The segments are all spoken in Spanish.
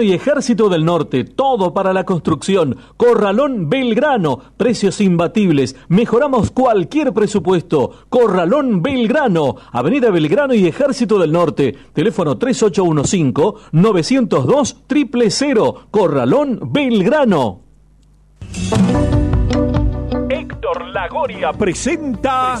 y Ejército del Norte, todo para la construcción. Corralón Belgrano, precios imbatibles. Mejoramos cualquier presupuesto. Corralón Belgrano, Avenida Belgrano y Ejército del Norte. Teléfono 3815-902 000. Corralón Belgrano. Héctor Lagoria presenta...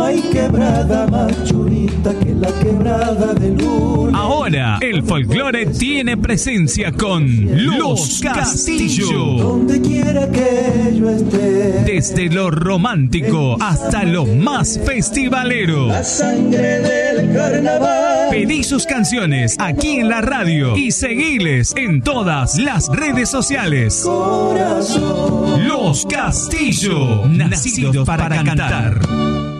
No hay quebrada más que la quebrada de luna. Ahora, el folclore tiene presencia con Los Castillo. Donde quiera que yo esté. Desde lo romántico hasta lo más festivalero. La sangre del carnaval. Pedí sus canciones aquí en la radio y seguiles en todas las redes sociales. Corazón. Los Castillo, nacidos para, cantar.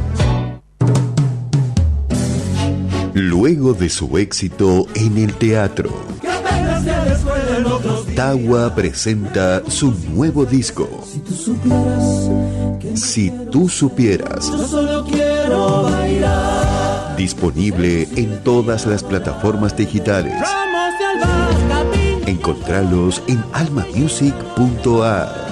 Luego de su éxito en el teatro, Tawa presenta su nuevo disco. Si tú supieras que Si tú supieras, yo solo quiero bailar. disponible en todas las plataformas digitales. Encontralos en almamusic.ar.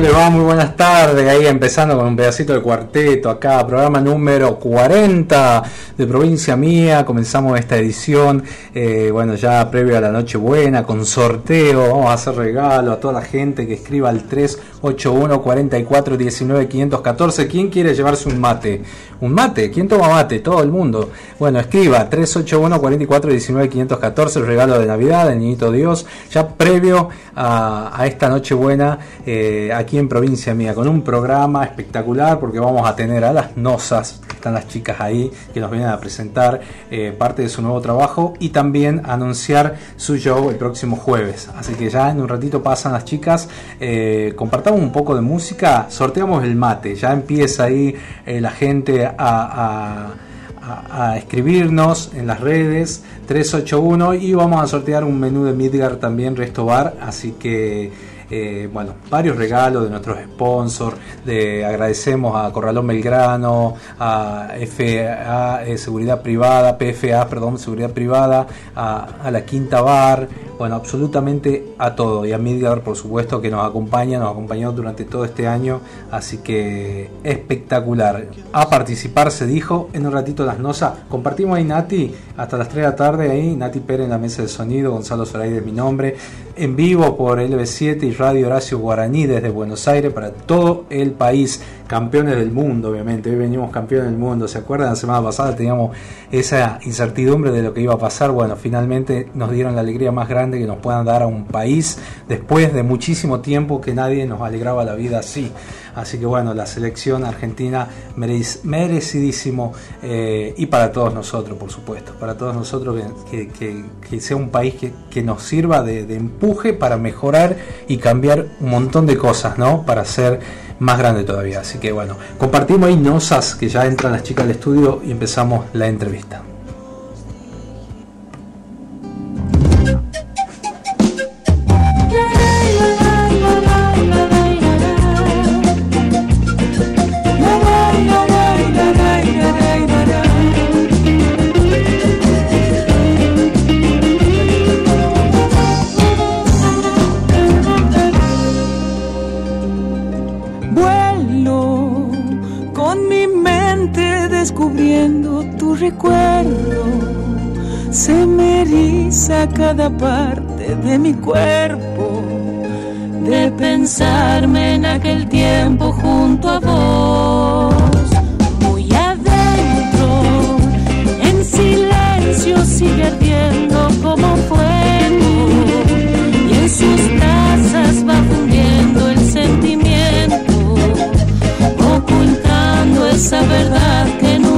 ¿Cómo le va? Muy buenas tardes. Ahí empezando con un pedacito del cuarteto acá, programa número 40 de Provincia Mía. Comenzamos esta edición, eh, bueno, ya previo a la Nochebuena, con sorteo. Vamos a hacer regalo a toda la gente que escriba al 381 44 19 514. ¿Quién quiere llevarse un mate? ¿Un mate? ¿Quién toma mate? Todo el mundo. Bueno, escriba 381 44 19 514, el regalo de Navidad, del Niñito Dios, ya previo a, a esta Nochebuena eh, aquí en Provincia Mía, con un programa espectacular porque vamos a tener a las nosas están las chicas ahí que nos vienen a presentar eh, parte de su nuevo trabajo y también anunciar su show el próximo jueves. Así que ya en un ratito pasan las chicas, eh, compartamos un poco de música, sorteamos el mate, ya empieza ahí eh, la gente a, a a, escribirnos en las redes 381 y vamos a sortear un menú de Midgar también Resto Bar así que eh, bueno, varios regalos de nuestros sponsors, de, agradecemos a Corralón Belgrano, a FA eh, Seguridad Privada, PFA, perdón, Seguridad Privada, a, la Quinta Bar, bueno, absolutamente a todo, y a Midgar, por supuesto, que nos acompaña, nos acompañó durante todo este año, así que espectacular. A participar se dijo, en un ratito las nosas, compartimos ahí Nati, hasta las 3 de la tarde ahí, Nati Pérez en la mesa de sonido, Gonzalo Zoraide es mi nombre, en vivo por LB7 y Radio Horacio Guaraní desde Buenos Aires para todo el país. Campeones del mundo, obviamente. Hoy venimos campeones del mundo. ¿Se acuerdan? La semana pasada teníamos esa incertidumbre de lo que iba a pasar. Bueno, finalmente nos dieron la alegría más grande que nos puedan dar a un país después de muchísimo tiempo que nadie nos alegraba la vida así. Así que bueno, la selección argentina merecidísimo eh, y para todos nosotros, por supuesto, para todos nosotros que, sea un país que, nos sirva de, de, empuje para mejorar y cambiar un montón de cosas, ¿no? Para ser más grande todavía. Así que bueno, compartimos ahí nosas que ya entran las chicas al estudio y empezamos la entrevista. Cada parte de mi cuerpo de pensarme en aquel tiempo junto a vos. Muy adentro, en silencio sigue ardiendo como fuego y en sus brasas va fundiendo el sentimiento, ocultando esa verdad que nunca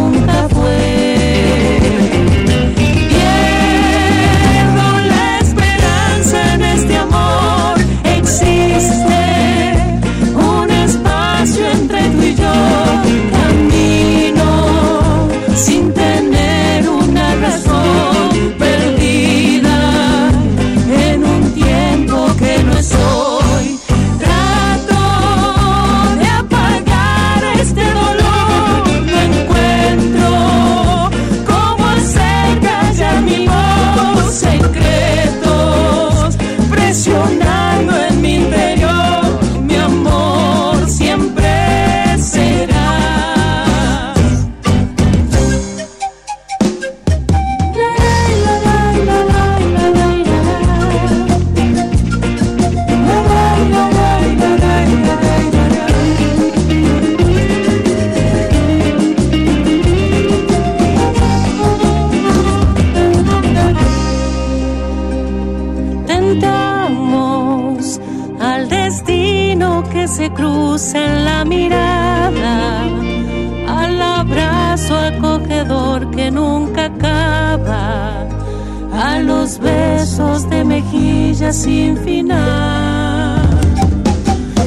sin final.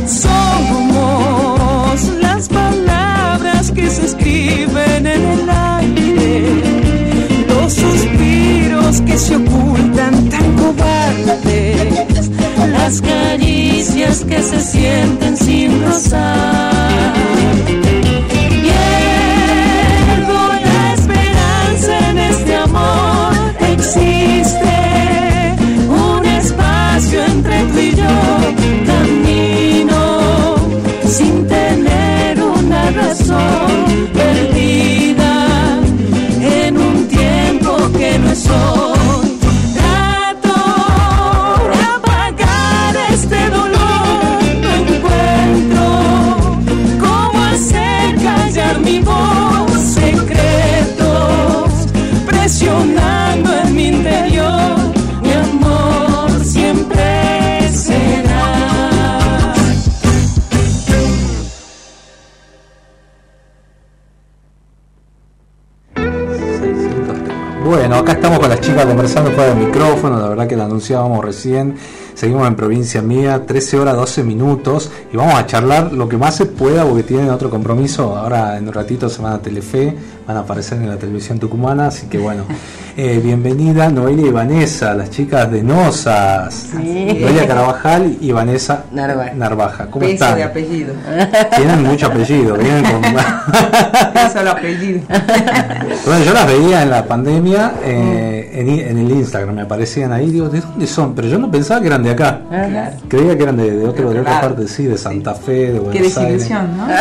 Somos las palabras que se escriben en el aire, los suspiros que se ocultan tan cobardes, las caricias que se sienten sin rozar. Anunciábamos recién. Seguimos en provincia mía, 13 horas 12 minutos y vamos a charlar lo que más se pueda porque tienen otro compromiso. Ahora en un ratito se van a Telefe, van a aparecer en la televisión tucumana, así que bueno, eh, bienvenida Noelia y Vanessa, las chicas de Nosas. Sí. Noelia Carabajal y Vanessa Narvaja. Narvaja. ¿Cómo Peso están? de apellido. Tienen mucho apellido, vienen con... Peso de apellido. Bueno, yo las veía en la pandemia eh, en, i- en el Instagram, me aparecían ahí, digo, ¿de dónde son? Pero yo no pensaba que eran de acá. Ajá. Creía que eran de, de otro, de otra parte, sí, de Santa Fe, de Buenos Qué Aires. desilusión, ¿no? No,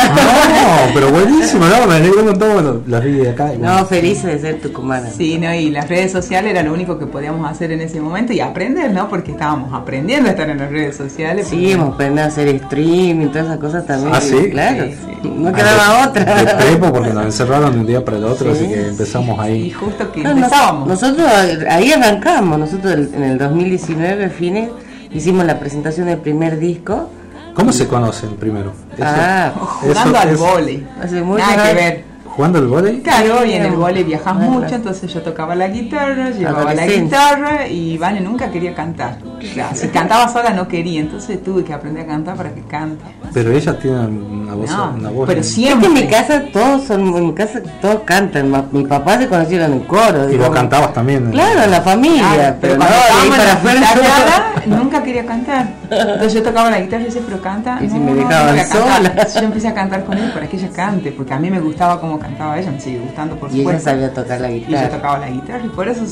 pero buenísimo, no, me alegro montón, bueno, las vi de acá. y bueno. No, felices de ser tucumana. Sí, no, y las redes sociales era lo único que podíamos hacer en ese momento y aprender, ¿no? Porque estábamos aprendiendo a estar en las redes sociales. Sí, hemos aprendido a hacer streaming, todas esas cosas también. Ah, ¿sí? Claro, Sí, sí. no Ah, quedaba de- otra. De prepo, porque nos encerraron de un día para el otro, Sí, así que empezamos Y ahí. justo que No, empezábamos. nosotros ahí arrancamos, nosotros en el 2019, fines, hicimos la presentación del primer disco. ¿Cómo se conoce el primero? Eso- Ah, jugando eso al vóley. Hace muchos Nada que ver. ¿Jugando al vóley? Claro, y en el vóley viajas Bueno. mucho, entonces yo tocaba la guitarra, llevaba la guitarra y Vane nunca quería cantar. Claro, si cantaba sola no quería, entonces tuve que aprender a cantar para que cante. Pero ella tiene una voz. No, una voz pero Es que siempre. en mi casa todos son, en mi casa todos cantan. Mi papá se conocieron en coro. Y digo, vos cantabas también. Claro, en la familia, Claro, pero, pero no, cuando estábamos para en afuera. nunca quería cantar. Entonces yo tocaba la guitarra y decía, pero canta. Y si No, me no, no dejaban cantar. sola. Yo empecé a cantar con él para que ella cante, porque a mí me gustaba cómo cantaba ella, me sigue gustando por Y ella supuesto. sabía tocar la Y yo guitarra. tocaba la guitarra y por eso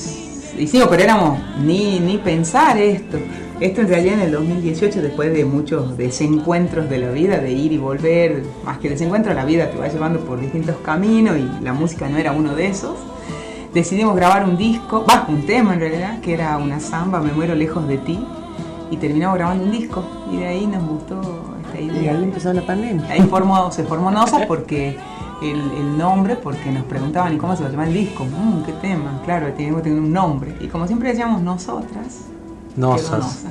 hicimos, pero éramos ni, ni pensar esto. Esto en realidad en el 2018, después de muchos desencuentros de la vida, de ir y volver, más que desencuentro, la vida te va llevando por distintos caminos y la música no era uno de esos. Decidimos grabar un disco, va, un tema en realidad, que era una samba, Me muero lejos de ti, y terminamos grabando un disco. Y de ahí nos gustó esta Y idea. ahí empezó la pandemia. Ahí formó, se formó Nosa porque el, el nombre, porque nos preguntaban, ¿y cómo se va a llamar el disco? Mm, ¿Qué tema? Claro, tenemos que tener un nombre. Y como siempre decíamos nosotras, Nosas.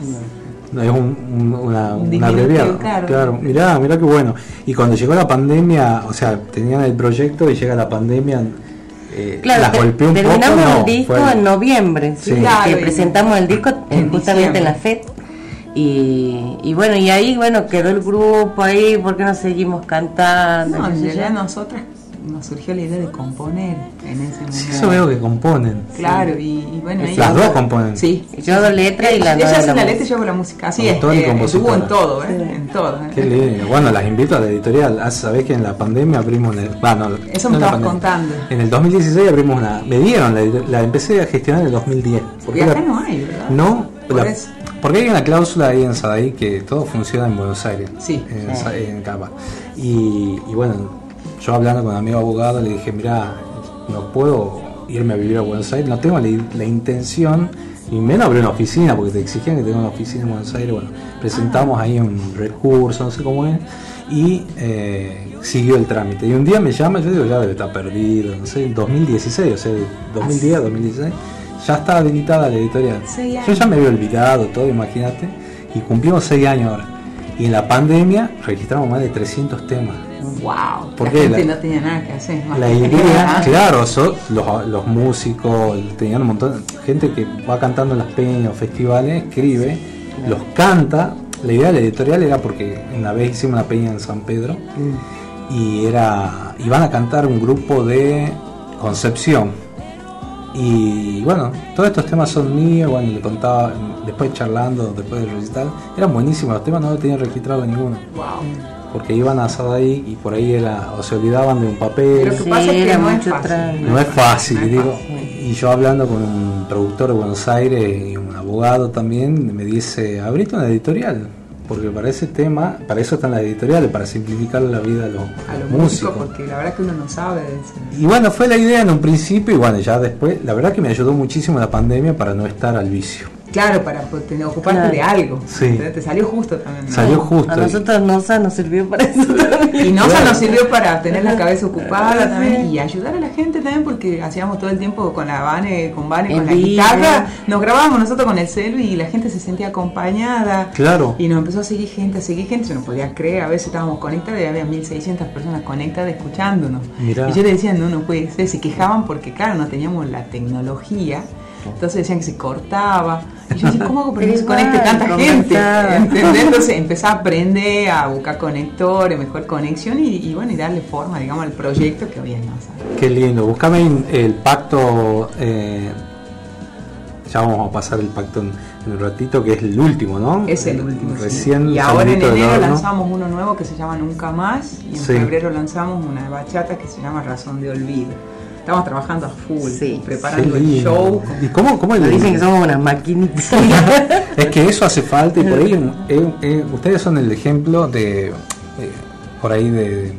No, es un, un- una, Un una abreviado. claro. mirá, mirá qué bueno. Y cuando llegó la pandemia, o sea, tenían el proyecto y llega la pandemia, eh, Claro, las golpeó un poco. terminamos no, el disco fue- en noviembre, ¿sí? Sí. Claro, que y- presentamos el disco en justamente en la. FED. Y, y bueno, y ahí bueno quedó el grupo ahí, porque no seguimos cantando? No, en realidad yo? nosotras nos surgió la idea de componer en ese momento. Sí, eso veo que componen. Claro, y, y bueno, ahí- Las dos componen. Sí. Yo hago letra y la Ella hace la la letra y yo hago la música. Así es, eh, estuvo en todo, ¿eh? En todo. ¿eh? Qué lindo. Bueno, las invito a la editorial. Ah, Sabés que en la pandemia abrimos. En el, bah, no, Eso no me estabas pandemia. contando. En el 2016 abrimos una. Me dieron, la, la empecé a gestionar en el 2010. Porque acá la- no hay, ¿verdad? No, Por la- eso. Porque hay una cláusula ahí en Sadaí que todo funciona en Buenos Aires. Sí. En, Sí. Sa- en Cava. Y, y bueno, yo hablando con un amigo abogado le dije, mira, no puedo irme a vivir a Buenos Aires, no tengo la, la intención, y menos abrir una oficina, porque te exigían que tenga una oficina en Buenos Aires. Bueno, presentamos ahí un recurso, no sé cómo es, y eh, siguió el trámite. Y un día me llama, yo digo, ya debe estar perdido, no sé, en 2016, o sea, 2010, 2016, ya está habilitada la editorial. Yo ya me había olvidado todo, imagínate, y cumplimos seis años ahora. Y en la pandemia registramos más de 300 temas. Wow, ¿Por la qué? gente La- no tenía nada que hacer. más La que idea, cantar. claro, son los, los músicos, tenían un montón de gente que va cantando en las peñas o festivales, escribe, los canta. La idea de la editorial era porque una vez hicimos una peña en San Pedro y era iban a cantar un grupo de Concepción. Y bueno, todos estos temas son míos, bueno, le contaba, después charlando, después del recital, eran buenísimos, los temas no los tenía registrado ninguno Wow. porque iban a asado ahí y por ahí era o se olvidaban de un papel Lo que Sí, pasa es que era no es mucho fácil. no es fácil No es digo fácil. y yo hablando con un productor de Buenos Aires y un abogado también me dice abrite una editorial porque para ese tema para eso están las editoriales para simplificar la vida a los, A los músicos porque la verdad que uno no sabe y bueno fue la idea en un principio y bueno ya después la verdad que me ayudó muchísimo la pandemia para no estar al vicio Claro, para tener- ocuparte Claro. de algo. Sí. Te salió justo también. ¿no? salió justo A y- nosotros NOSA nos sirvió para eso también. Y Nosa Claro. nos sirvió para tener la cabeza ocupada Sí. también y ayudar a la gente también porque hacíamos todo el tiempo con la Vane, con Vane, En con la guitarra, nos grabábamos nosotros con el celu y la gente se sentía acompañada. claro Y nos empezó a seguir gente, a seguir gente, se nos podía creer, a veces estábamos conectados y había 1600 personas conectadas escuchándonos. Mirá. Y yo le decía, no, no puede ser, se quejaban porque claro, no teníamos la tecnología Entonces decían que se cortaba. Y yo decía, ¿cómo hago para que Pero se conecte igual, tanta gente? ¿Entendés? Entonces empecé a aprender a buscar conectores, mejor conexión y, y bueno, y darle forma, digamos, al proyecto que hoy es más. Qué lindo. Buscame en el pacto. eh, ya vamos a pasar el pacto en, en un ratito, que es el último, ¿no? Es el último. sí. Recién Y ahora en enero lanzamos uno nuevo que se llama Nunca Más y en Sí. febrero lanzamos una bachata que se llama Razón de Olvido. Estamos trabajando a full, Sí. preparando el show. ¿Y cómo, cómo el- dicen que somos unas maquinitas. Es que eso hace falta y por ahí eh, eh, ustedes son el ejemplo de eh, por ahí de,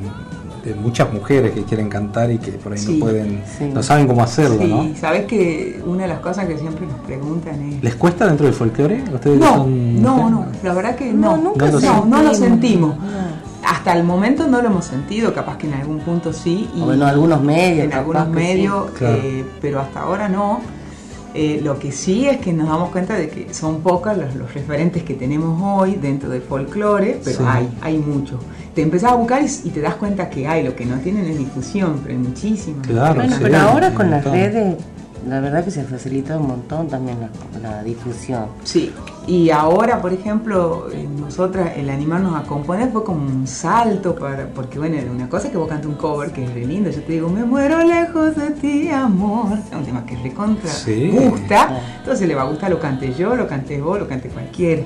de muchas mujeres que quieren cantar y que por ahí Sí, no pueden, sí. no saben cómo hacerlo, Sí, ¿no? sabes que una de las cosas que siempre nos preguntan es ¿Les cuesta dentro del folclore? ¿Ustedes No, son no, no, la verdad que no. No, nunca No lo no, no lo sentimos. Hasta el momento no lo hemos sentido, capaz que en algún punto sí. Y O en algunos medios, En capaz algunos que medios, sí. Claro. eh, pero hasta ahora no. Eh, lo que sí es que nos damos cuenta de que son pocos los, los referentes que tenemos hoy dentro del folclore, pero Sí. hay, hay muchos. Te empezás a buscar y, y te das cuenta que hay, lo que no tienen es difusión, pero hay muchísimas. Claro, Bueno, sí, pero ahora con las redes, la verdad que se facilita un montón también la, la difusión. Sí, y ahora, por ejemplo, eh, nosotras, el animarnos a componer fue como un salto, para, porque bueno, era una cosa que vos cantas un cover que es re lindo, yo te digo, me muero lejos de ti, amor, es un tema que recontra Sí. gusta, entonces le va a gustar, lo cante yo, lo cante vos, lo cante cualquiera.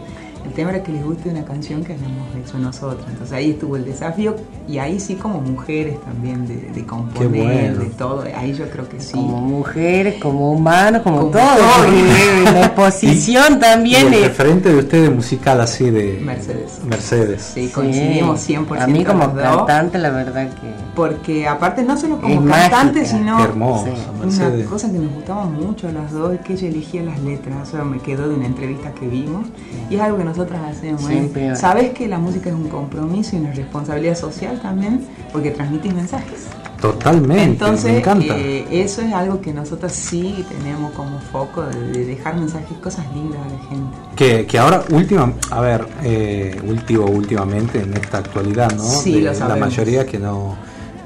El tema era que les guste una canción que hayamos hecho nosotros, entonces ahí estuvo el desafío y ahí sí como mujeres también de, de componer, bueno. de todo, ahí yo creo que sí. Como mujeres, como humanos, como, Como todo. todo. La exposición Y también el es. referente de ustedes musical así de Mercedes. Mercedes. Sí, coincidimos 100% A mí como cantante, la verdad que. Porque aparte no solo como Es cantante, mágica. sino Qué hermoso, Sí. Mercedes. una cosa que nos gustaba mucho a las dos es que ella elegía las letras. Eso me quedó de una entrevista que vimos. Y es algo que nosotras hacemos. ¿eh? Siempre. Sabes que la música es un compromiso y una responsabilidad social también, porque transmitís mensajes. Totalmente, me Entonces, encanta. eh, eso es algo que nosotros sí tenemos como foco de, de dejar mensajes, cosas lindas a la gente. Que, que ahora, última, a ver, eh, último, últimamente en esta actualidad, ¿no? Sí, De lo la sabemos. mayoría que no,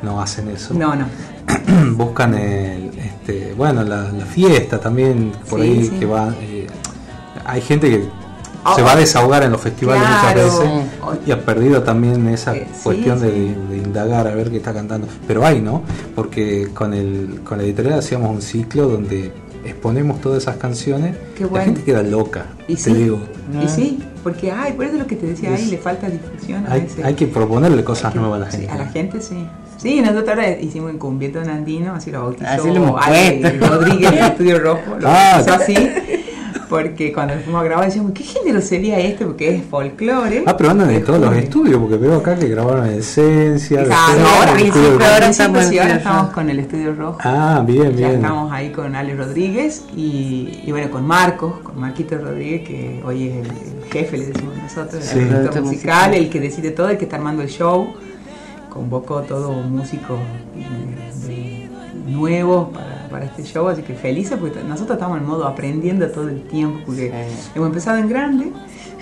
no hacen eso. No, no. Buscan el, este, bueno, la, la fiesta también, por Sí, ahí sí. que va. eh, hay gente que Ah, se va a desahogar en los festivales claro. muchas veces y ha perdido también esa Eh, sí, cuestión de, sí. de indagar a ver qué está cantando. Pero hay, ¿no? Porque con, el, con la editorial hacíamos un ciclo donde exponemos todas esas canciones. Qué La bueno. gente queda loca, Y te sí, digo. y sí, porque ay, por eso es lo que te decía, ahí le falta difusión a Hay, veces. hay que proponerle cosas Que- nuevas a la sí, gente. a la gente sí. Sí, nosotros ahora hicimos un cumbiento andino, así lo bautizó Así lo hemos Ale puesto. Rodríguez Estudio Rojo, lo Ah. así, porque cuando fuimos a grabar decíamos, ¿qué género sería este? Porque es folclore. Ah, pero andan en todos los estudios, porque veo acá que grabaron en Esencia. Exacto, después ahora Rojo. ahora estamos sí, ahora estamos con el Estudio Rojo. Ah, bien, Ya bien. estamos ahí con Ale Rodríguez y, y bueno, con Marcos, con Marquito Rodríguez, que hoy es el, el jefe, le decimos nosotros, Sí. el Productor musical, musical. el que decide todo, el que está armando el show. Convocó todo músicos de- de- nuevos para, para este show, así que felices porque nosotros estamos en modo aprendiendo todo el tiempo, porque hemos empezado en grande,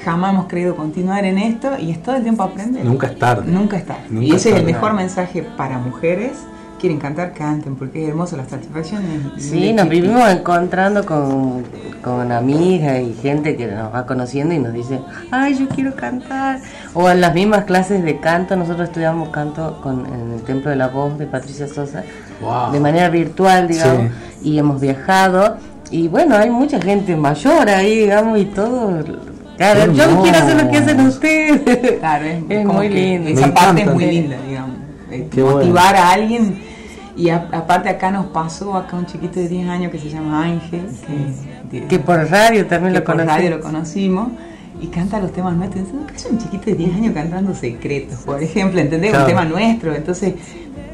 jamás hemos querido continuar en esto y es todo el tiempo aprender. Nunca es tarde. Nunca es tarde. Nunca y ese es el mejor mensaje para mujeres. Quieren cantar, canten, porque es hermoso las satisfacciones. y- Sí, nos y- vivimos encontrando con, con amigas y gente que nos va conociendo y nos dice, ay, yo quiero cantar. O en las mismas clases de canto, nosotros estudiamos canto con, en el Templo de la Voz de Patricia Sosa, Wow. de manera virtual, digamos, y hemos viajado. Y bueno, hay mucha gente mayor ahí, digamos, y todo. Claro, yo quiero hacer lo que hacen ustedes. Claro, es, Es como muy lindo. Esa parte es muy linda, digamos. Qué motivar a alguien. Y a- aparte acá nos pasó acá un chiquito de 10 años que se llama Ángel, que, de- Que por radio también que lo por conocí. radio lo conocimos. Y canta los temas nuestros. Entonces, ¿qué es un chiquito de 10 años cantando secretos? Por ejemplo, ¿entendés? Claro. Un tema nuestro. Entonces,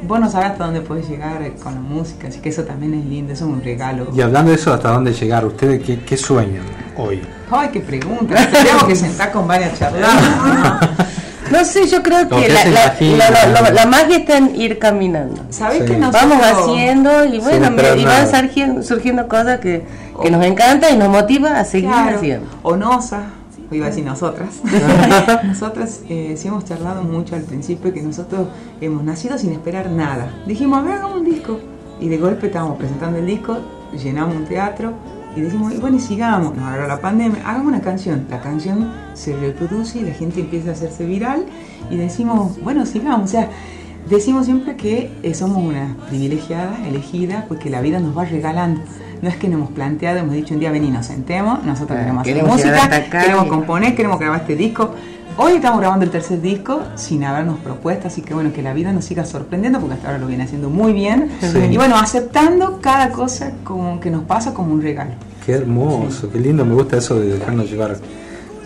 vos no sabes hasta dónde puedes llegar con la música. Así que eso también es lindo, eso es un regalo. Y hablando de eso, ¿hasta dónde llegar? ¿Ustedes qué, qué sueñan hoy? Ay, qué pregunta. Nos Tendríamos que sentar con varias charlas. No sé, yo creo que que la, la, la- la- la magia está en ir caminando. ¿Sabés Sí. que nosotros Vamos haciendo y bueno, me- y van surgiendo, surgiendo cosas que, que nos encantan y nos motiva a seguir Claro, haciendo. O nosa, o iba a decir nosotras. nosotras eh, sí hemos charlado mucho al principio que nosotros hemos nacido sin esperar nada. Dijimos, a ver, hagamos un disco. Y de golpe estábamos presentando el disco, llenamos un teatro Y decimos, bueno, y sigamos, nos agarra la pandemia, hagamos una canción. La canción se reproduce y la gente empieza a hacerse viral y decimos, bueno, sigamos. O sea, decimos siempre que eh, somos una privilegiada, elegida, porque la vida nos va regalando. No es que nos hemos planteado, hemos dicho un día ven y nos sentemos, nosotros Ah, queremos hacer queremos música, queremos y- componer, queremos grabar este disco. Hoy estamos grabando el tercer disco sin habernos propuesto, así que bueno, que la vida nos siga sorprendiendo porque hasta ahora lo viene haciendo muy bien. Sí. Y bueno, aceptando cada cosa como que nos pasa como un regalo. Qué hermoso, qué lindo, me gusta eso de dejarnos llevar.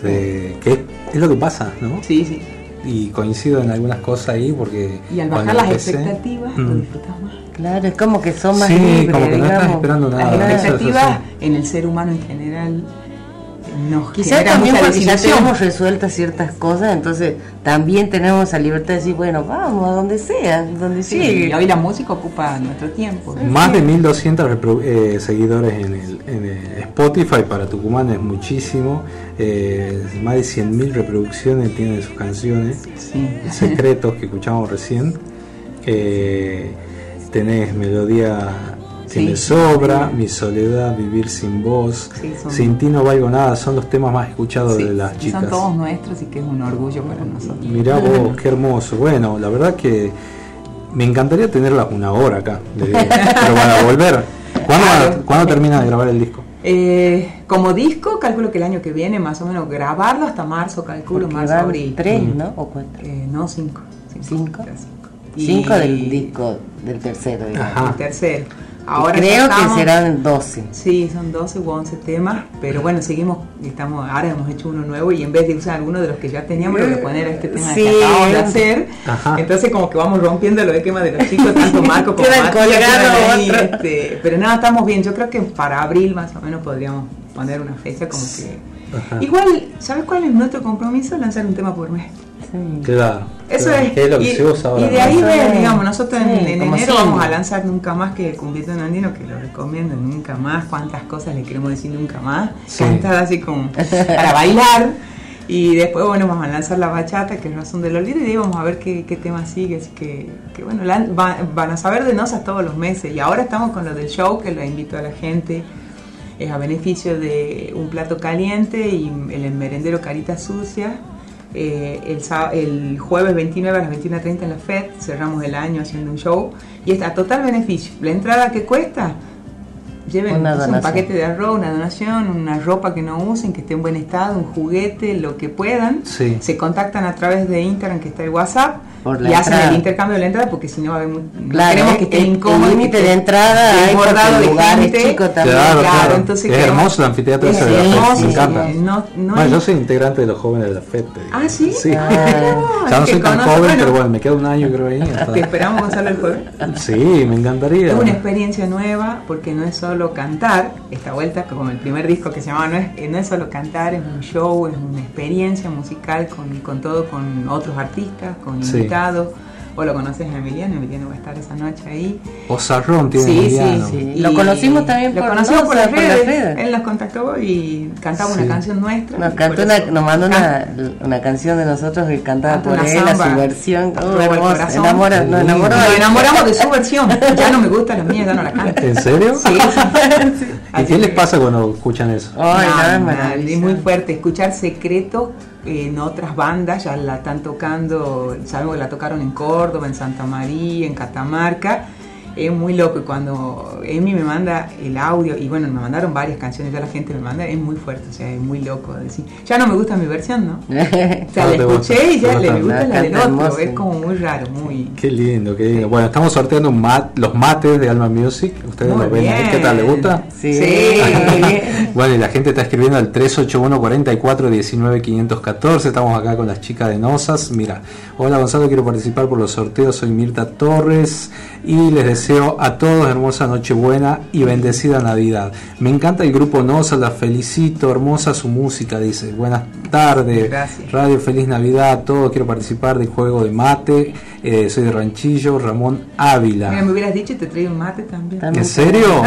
De, que es, lo que pasa, ¿no? Sí, sí. Y coincido en algunas cosas ahí porque. Y al bajar las empecé- expectativas, Mm. lo disfrutas más. Claro, es como que son más Sí, libres, como que no estás digamos. esperando nada. Eso, expectativas eso, en el ser humano en general nos Quizás también mucha porque ya tenemos resueltas ciertas cosas, entonces también tenemos la libertad de decir, bueno, vamos a donde sea, donde Sí, llegue. y hoy la música ocupa nuestro tiempo. Más de 1200 repro- eh, seguidores en, el, en el Spotify para Tucumán es muchísimo. Eh, más de 100.000 reproducciones tiene sus canciones. Sí. Secretos que escuchamos recién. Eh, tenés Melodía que Sí. me sobra, Mi soledad, Vivir sin vos, Sí, son- Sin ti no valgo nada. Son los temas más escuchados Sí, de las chicas. son todos nuestros y que es un orgullo para nosotros. Mirá vos, qué hermoso. Bueno, la verdad que me encantaría tenerlas una hora acá, pero para volver. ¿Cuándo, Claro. ¿cuándo termina de grabar el disco? Eh, como disco, calculo que el año que viene, más o menos, grabarlo hasta marzo, calculo, Porque marzo, abril. tres, Mm. ¿no? O cuatro. Eh, no, cinco. ¿Cinco? ya cinco. Y- Cinco del disco, del tercero. Ajá. El tercero. Ahora creo que serán 12. Sí, son 12 u 11 temas, pero bueno, seguimos, estamos, ahora hemos hecho uno nuevo y en vez de usar alguno de los que ya teníamos, lo voy a poner a este tema Sí. que acabamos de hacer. Ajá. Entonces como que vamos rompiendo los esquemas de los chicos, tanto Marco como otros. este, pero no, estamos bien, yo creo que para abril más o menos podríamos poner una fecha como que... Ajá. Igual, ¿sabes cuál es nuestro compromiso? Lanzar un tema por mes. Sí. Claro. Eso es. es lo que y, se usa ahora. y de ¿no? ahí digamos, nosotros en, Sí, en como enero siempre. vamos a lanzar Nunca Más que Cumplito en Andino, que lo recomiendo, Nunca Más, cuántas cosas le queremos decir Nunca Más, Sí. cantada así como para bailar. Y después, bueno, vamos a lanzar la bachata, que es Razón del Olvido, y de ahí vamos a ver qué, qué tema sigue. Así que, que bueno, la- va- van a saber de nosas todos los meses. Y ahora estamos con lo del show, que lo invito a la gente. Es a beneficio de un plato caliente y el merendero Carita Sucia. Eh, el, el jueves 29 a las 21.30 en la FED cerramos el año haciendo un show y está a total beneficio. La entrada que cuesta, lleven un paquete de arroz, una donación, una ropa que no usen, que esté en buen estado, un juguete, lo que puedan. Sí. Se contactan a través de Instagram, que está el WhatsApp, Por la y hacen el intercambio de la entrada porque si no va a haber muy, no Claro, queremos que el incómodos. límite de entrada hay el de gente. chico también. Claro, claro. entonces es queremos- hermoso el anfiteatro es ese de la FED, hermoso, me sí, encanta. No, no Bueno, hay- yo soy integrante de los jóvenes de la FED. Ah, ¿sí? Sí. Ah. ya no soy tan conoce- joven, bueno. pero bueno, me queda un año creo ahí. hasta- Te esperamos Gonzalo el jueves. Sí, me encantaría. Es una experiencia nueva porque no es solo cantar, esta vuelta como el primer disco que se llamaba, no es, eh, no es solo cantar, es un show, es una experiencia musical con, con todo, con otros artistas, con Sí. Invitados. Vos lo conoces a Emiliano, Emiliano va a estar esa noche ahí. Ozarrón tiene Sí, sí, Emiliano. sí. Lo conocimos también lo por conocimos por, Nosa, las por las redes. Él nos contactó y cantaba Sí. una canción nuestra. Nos cantó por una, nos mandó una, una canción de nosotros que cantaba Canta por él, a samba. su versión. Oh, hermosa. corazón. Enamora, nos enamoró. Nos enamoramos de su versión. Ya no me gusta la mía, ya no la canto. ¿En serio? Sí. ¿Y qué les pasa cuando escuchan eso? Ay, No, no, es no, maravilloso. es muy fuerte. Escuchar secretos en otras bandas, ya la están tocando, sabemos que la tocaron en Córdoba, en Santa María, en Catamarca. Es muy loco y cuando Emi me manda el audio, y bueno, me mandaron varias canciones, ya la gente me manda, es muy fuerte, o sea, es muy loco decir. Ya no me gusta mi versión, ¿no? O sea, No la gusta, escuché y ya le gusta. me gusta La del otro, es como muy raro, muy... Qué lindo, qué lindo. Bueno, estamos sorteando un mat- los mates de Alma Music. Ustedes Muy lo ven ahí. ¿Qué tal? ¿Le gusta? Sí. Sí. Bueno, y la gente está escribiendo al 381 44 19 514. Estamos acá con las chicas de Nosas. Mira, hola Gonzalo, quiero participar por los sorteos. Soy Mirta Torres y les deseo a todos hermosa Nochebuena y bendecida Navidad. Me encanta el grupo Nosas, la felicito, hermosa su música, dice. Buenas, tarde. Gracias. Radio Feliz Navidad, todo. Quiero participar del juego de mate. Eh, soy de Ranchillo, Ramón Ávila. Mira, me hubieras dicho y te traigo un mate también. ¿En serio?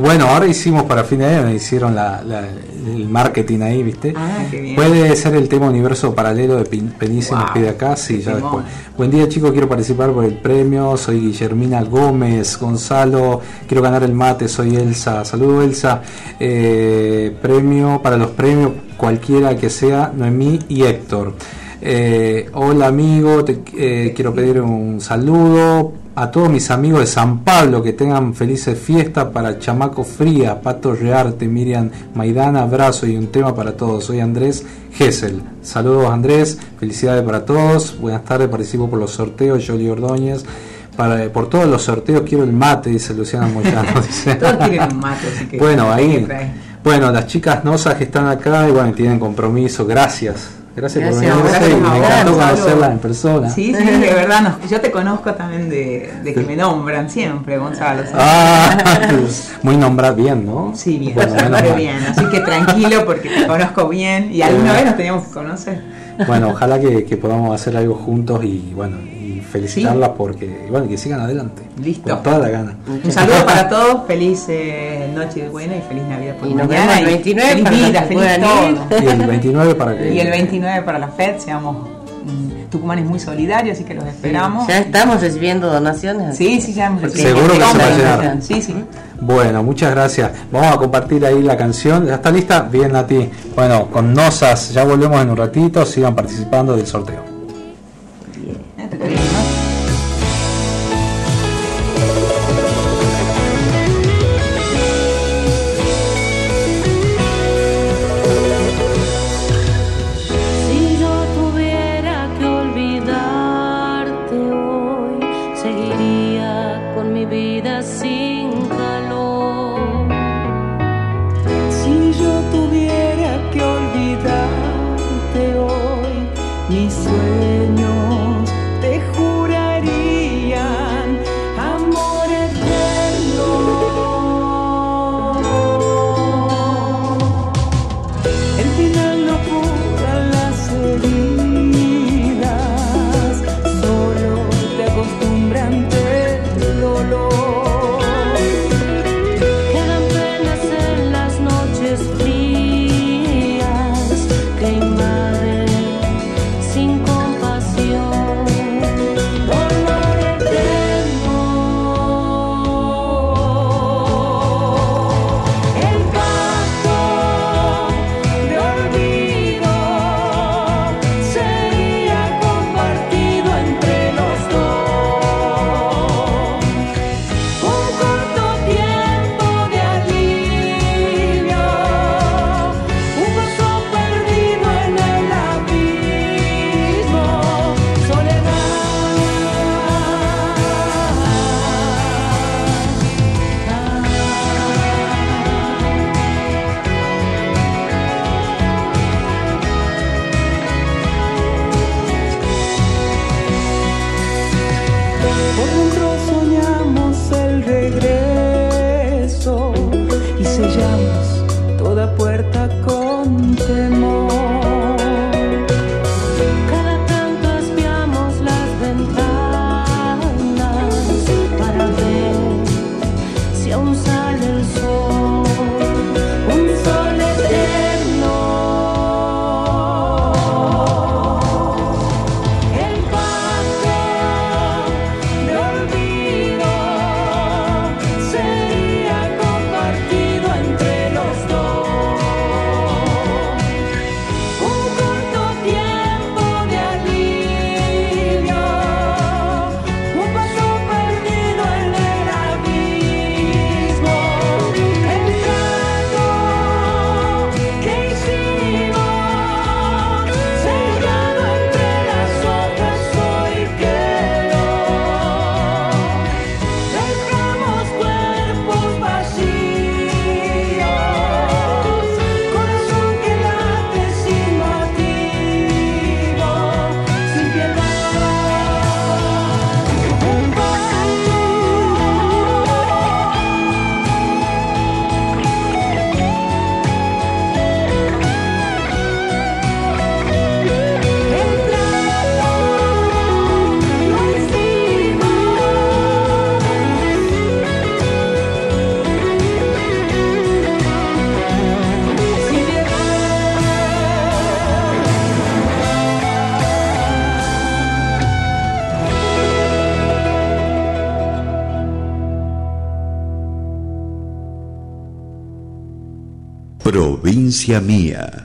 Bueno, ahora hicimos para fin de año, me hicieron la- la- el marketing ahí, ¿viste? Ah, qué bien. Puede ser el tema Universo Paralelo de Nos pide acá, sí, ya después. Buen día chicos, quiero participar por el premio, soy Guillermina Gómez, Gonzalo, quiero ganar el mate, soy Elsa, saludo Elsa, Eh, premio para los premios, cualquiera que sea, Noemí y Héctor. Eh, hola amigo, te, eh, quiero pedir un saludo a todos mis amigos de San Pablo que tengan felices fiestas para Chamaco Fría, Pato Rearte, Miriam Maidana, abrazo y un tema para todos. Soy Andrés Gessel. Saludos Andrés, felicidades para todos. Buenas tardes, participo por los sorteos, Jolie Ordóñez. Para, por todos los sorteos quiero el mate, dice Luciana Moyano. dice. Todos quieren un mate, así que. Bueno, ahí. Bueno, las chicas nosas que están acá y bueno, tienen compromiso. Gracias. Gracias, Gracias, por a me encantó Gonzalo. conocerlas en persona. Sí, sí, de verdad. nos- yo te conozco también de, de que me nombran siempre, Gonzalo. ¿sabes? Ah, muy nombrado bien, ¿no? Sí, bien, Bueno, menos siempre mal. bien. Así que tranquilo porque te conozco bien y alguna vez nos teníamos que conocer. Bueno, ojalá que, que podamos hacer algo juntos y bueno, y felicitarlas porque bueno, que sigan adelante. Listo. Con toda la gana. Un saludo para todos, feliz eh, noche de buena y feliz Navidad por Y mañana. el y 29 feliz para los vida, feliz todo. Y el 29 para que Y el 29 para la FED, seamos mm, Tucumán es muy solidario, así que los esperamos. Ya estamos recibiendo donaciones. Sí, sí, ya hemos recibido Seguro que se va a llenar. Sí, sí. Bueno, muchas gracias. Vamos a compartir ahí la canción. ¿Ya está lista? Bien, Nati. Bueno, con Nosas, ya volvemos en un ratito. Sigan participando del sorteo. ciência minha.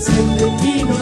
presente y no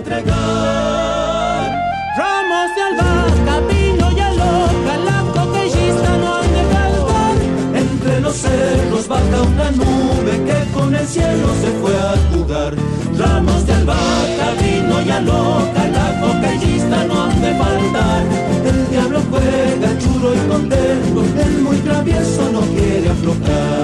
entregar. Ramos de albahaca, pino y aloca, la coquellista no han de faltar. Entre los cerros baja una nube que con el cielo se fue a jugar. Ramos de albahaca, vino y aloca, la coquellista no han de faltar. El diablo juega churo y contento, el muy travieso no quiere aflojar.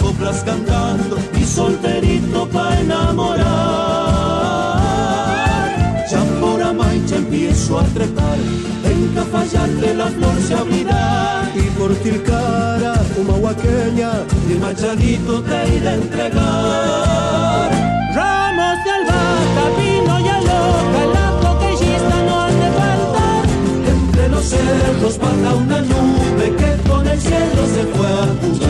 coplas cantando y solterito pa' enamorar. Ya Champora mancha empiezo a trepar, en Cafayate la flor se abrirá. Y por Tilcara, Humahuaqueña, y el machadito te irá a entregar. Ramos de albahaca, pino y aloca, la coquillista no hace falta. Entre los cerros baja una nube que con el cielo se fue a jugar.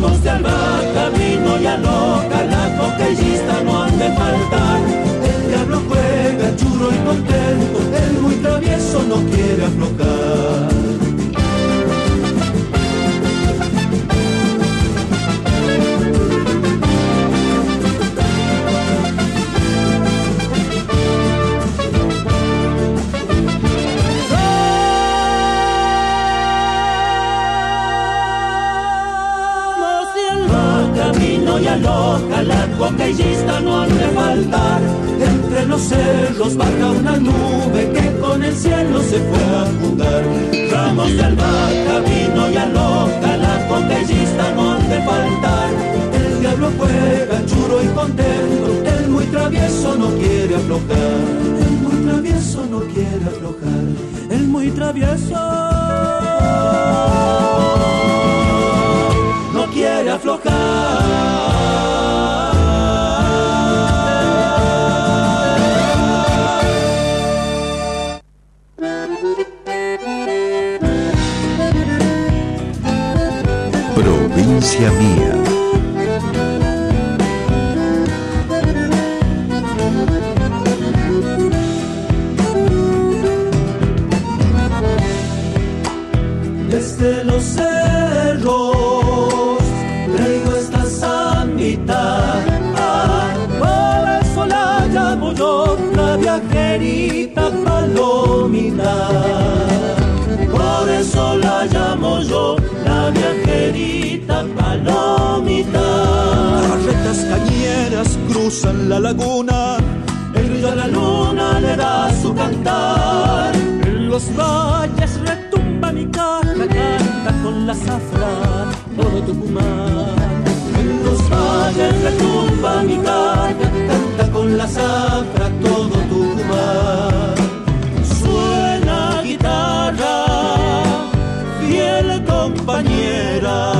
Ramos de albahaca, vino y aloca, la coquillista no han de faltar. El diablo juega churro y contento, el muy travieso no quiere aflojar. Y aloja, la coquillista no han de faltar. Entre los cerros baja una nube que con el cielo se fue a jugar. Ramos de albahaca, vino y aloja, la coquillista no han faltar. El diablo juega churo y contento, el muy travieso no quiere aflojar. El muy travieso no quiere aflojar. El muy travieso quiere aflojar. La luna le da su cantar. En los valles retumba mi caja, canta con la zafra todo Tucumán. En los valles retumba mi caña, canta con la zafra todo Tucumán. Suena guitarra, fiel compañera.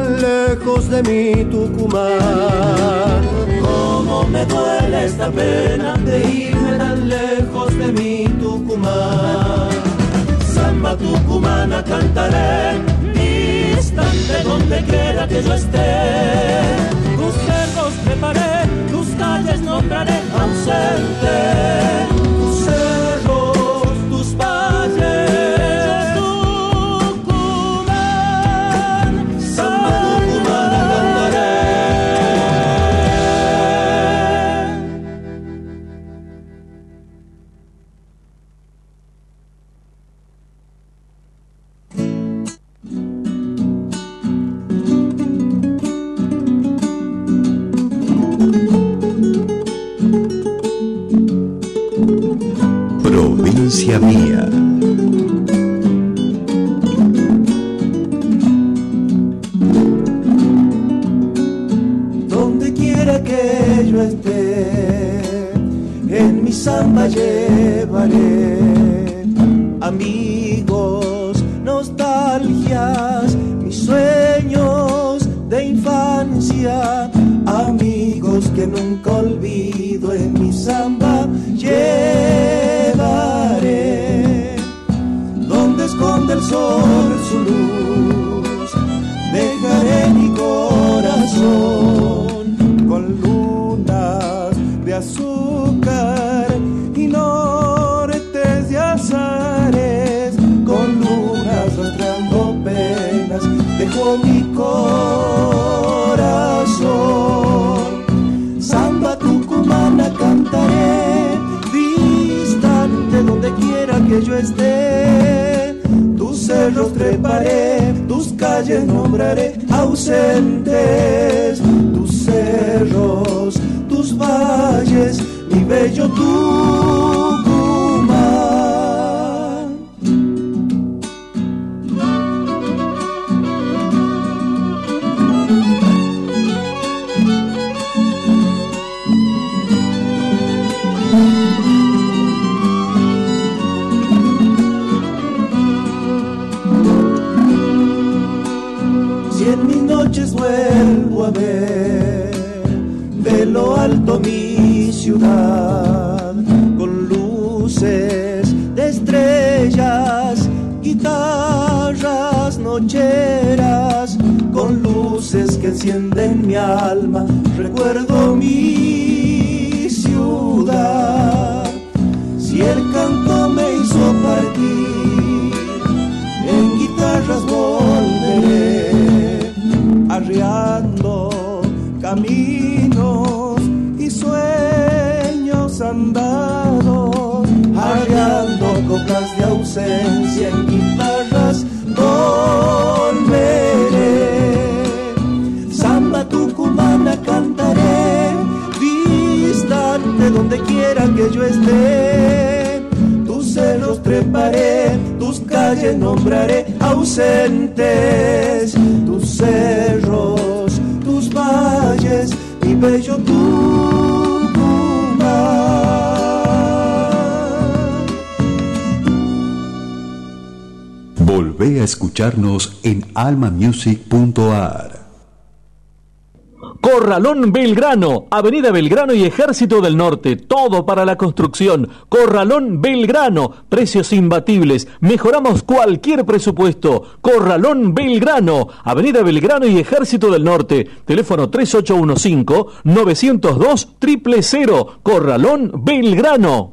Tan lejos de mi Tucumán. Cómo me duele esta pena de irme tan lejos de mi Tucumán. Samba tucumana cantaré, distante donde quiera que yo esté. Tus cerros preparé, tus calles nombraré ausente. Guitarras nocheras, con luces que encienden mi alma, recuerdo mi ciudad. Si el canto me hizo partir, en guitarras volveré, arriando caminos y sueños andados, arriando coplas de ausencia, en guitarras volveré. Samba tucumana cantaré, distante donde quiera que yo esté. Tus cerros treparé, tus calles nombraré ausentes. Tus cerros, tus valles, mi bello Tucumán. Volvé a escucharnos en almamusic.ar. Corralón Belgrano, Avenida Belgrano y Ejército del Norte, todo para la construcción. Corralón Belgrano, precios imbatibles, mejoramos cualquier presupuesto. Corralón Belgrano, Avenida Belgrano y Ejército del Norte, teléfono 3815-902 000. Corralón Belgrano.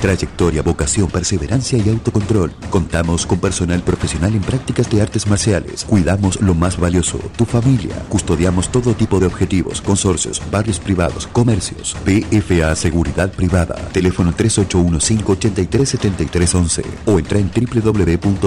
Trayectoria, vocación, perseverancia y autocontrol. Contamos con personal profesional en prácticas de artes marciales. Cuidamos lo más valioso, tu familia. Custodiamos todo tipo de objetivos, consorcios, barrios privados, comercios. PFA Seguridad Privada. Teléfono 3815-837311 o entra en www.pfa.com.ar.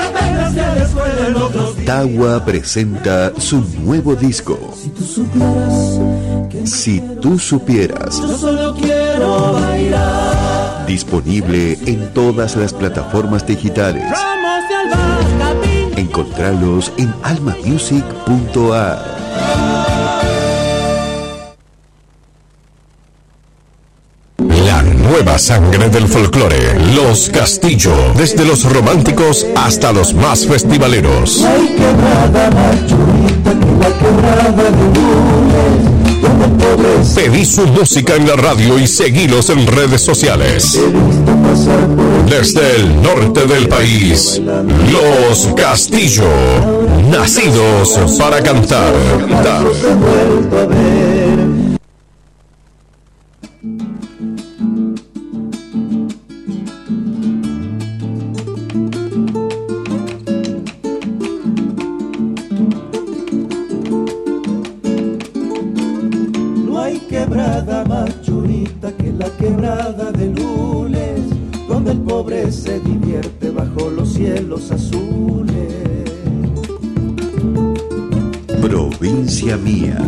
Tawa presenta su nuevo disco. Si tú supieras Si tú supieras. Yo solo quiero bailar. Disponible en todas las plataformas digitales. Encontralos en almamusic.ar. La nueva sangre del folclore, los Castillo, desde los románticos hasta los más festivaleros. Pedí su música en la radio y seguilos en redes sociales. Desde el norte del país, los Castillo, nacidos para cantar. Quebrada de lunes, donde el pobre se divierte bajo los cielos azules. Provincia mía.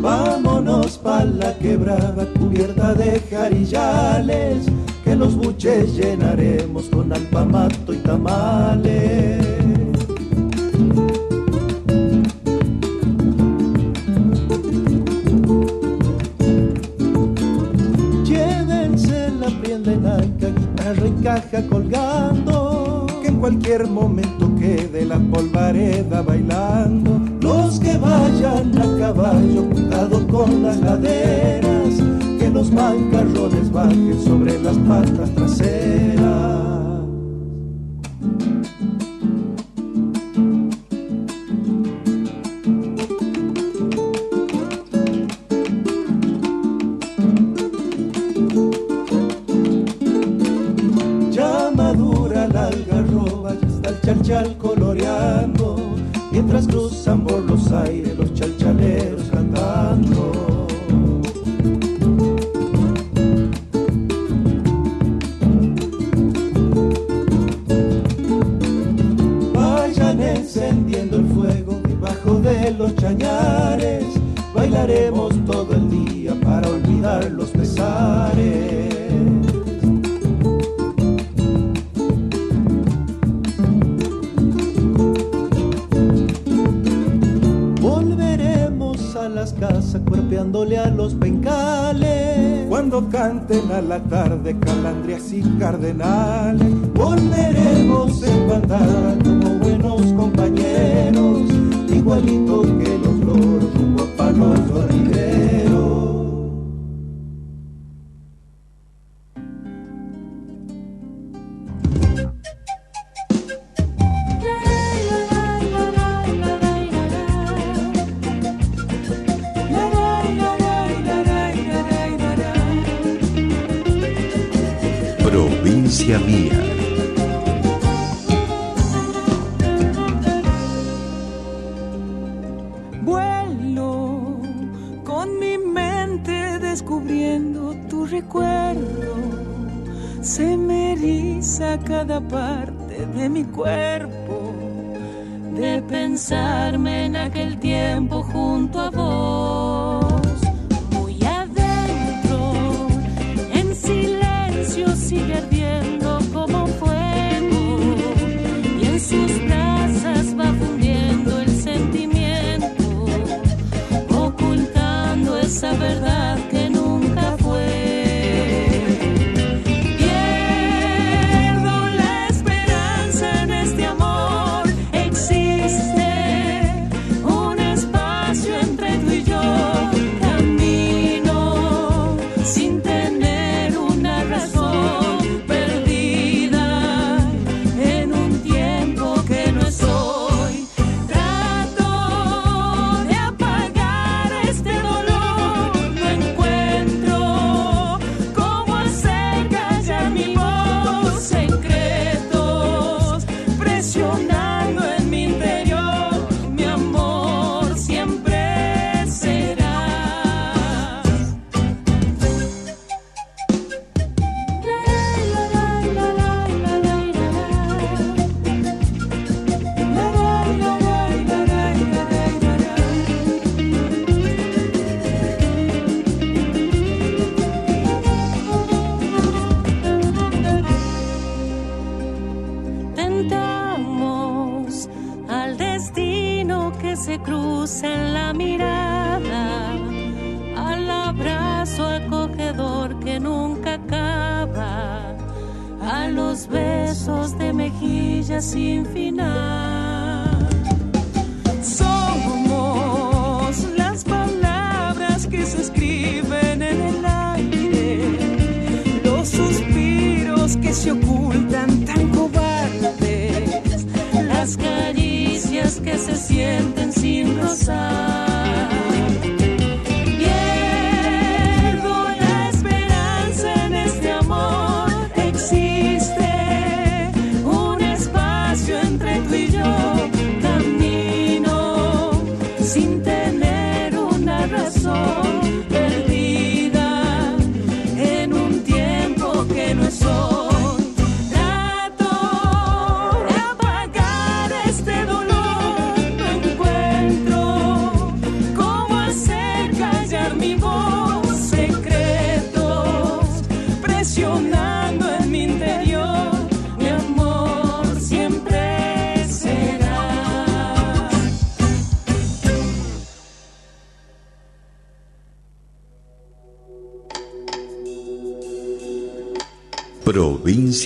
Vámonos pa' la quebrada cubierta de jarillales, que los buches llenaremos con alpamato y tamales. Caja colgando, que en cualquier momento quede la polvareda bailando. Los que vayan a caballo, cuidado con las laderas, que los mancarrones bajen sobre las patas traseras.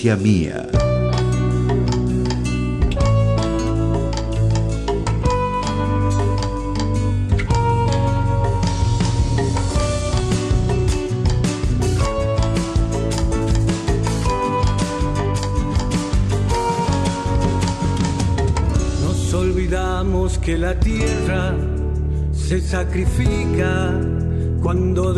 mía. Nos olvidamos que la tierra se sacrifica cuando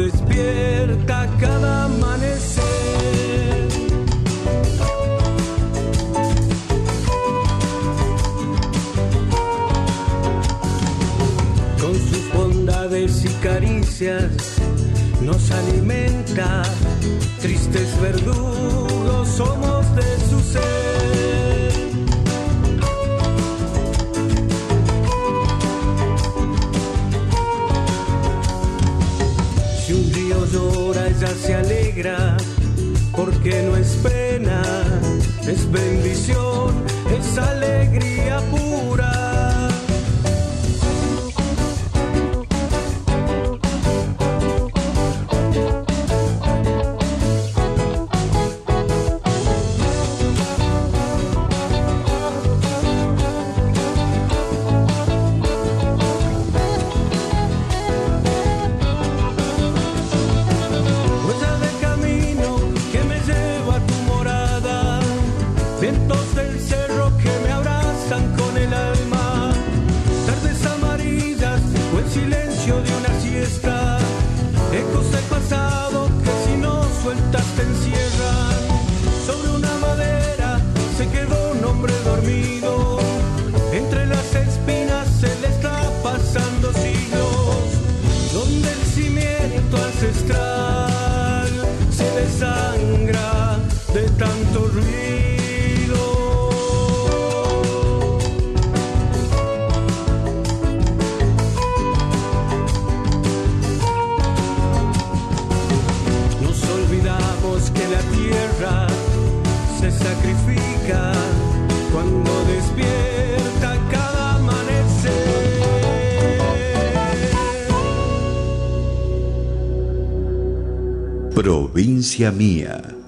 provincia mía.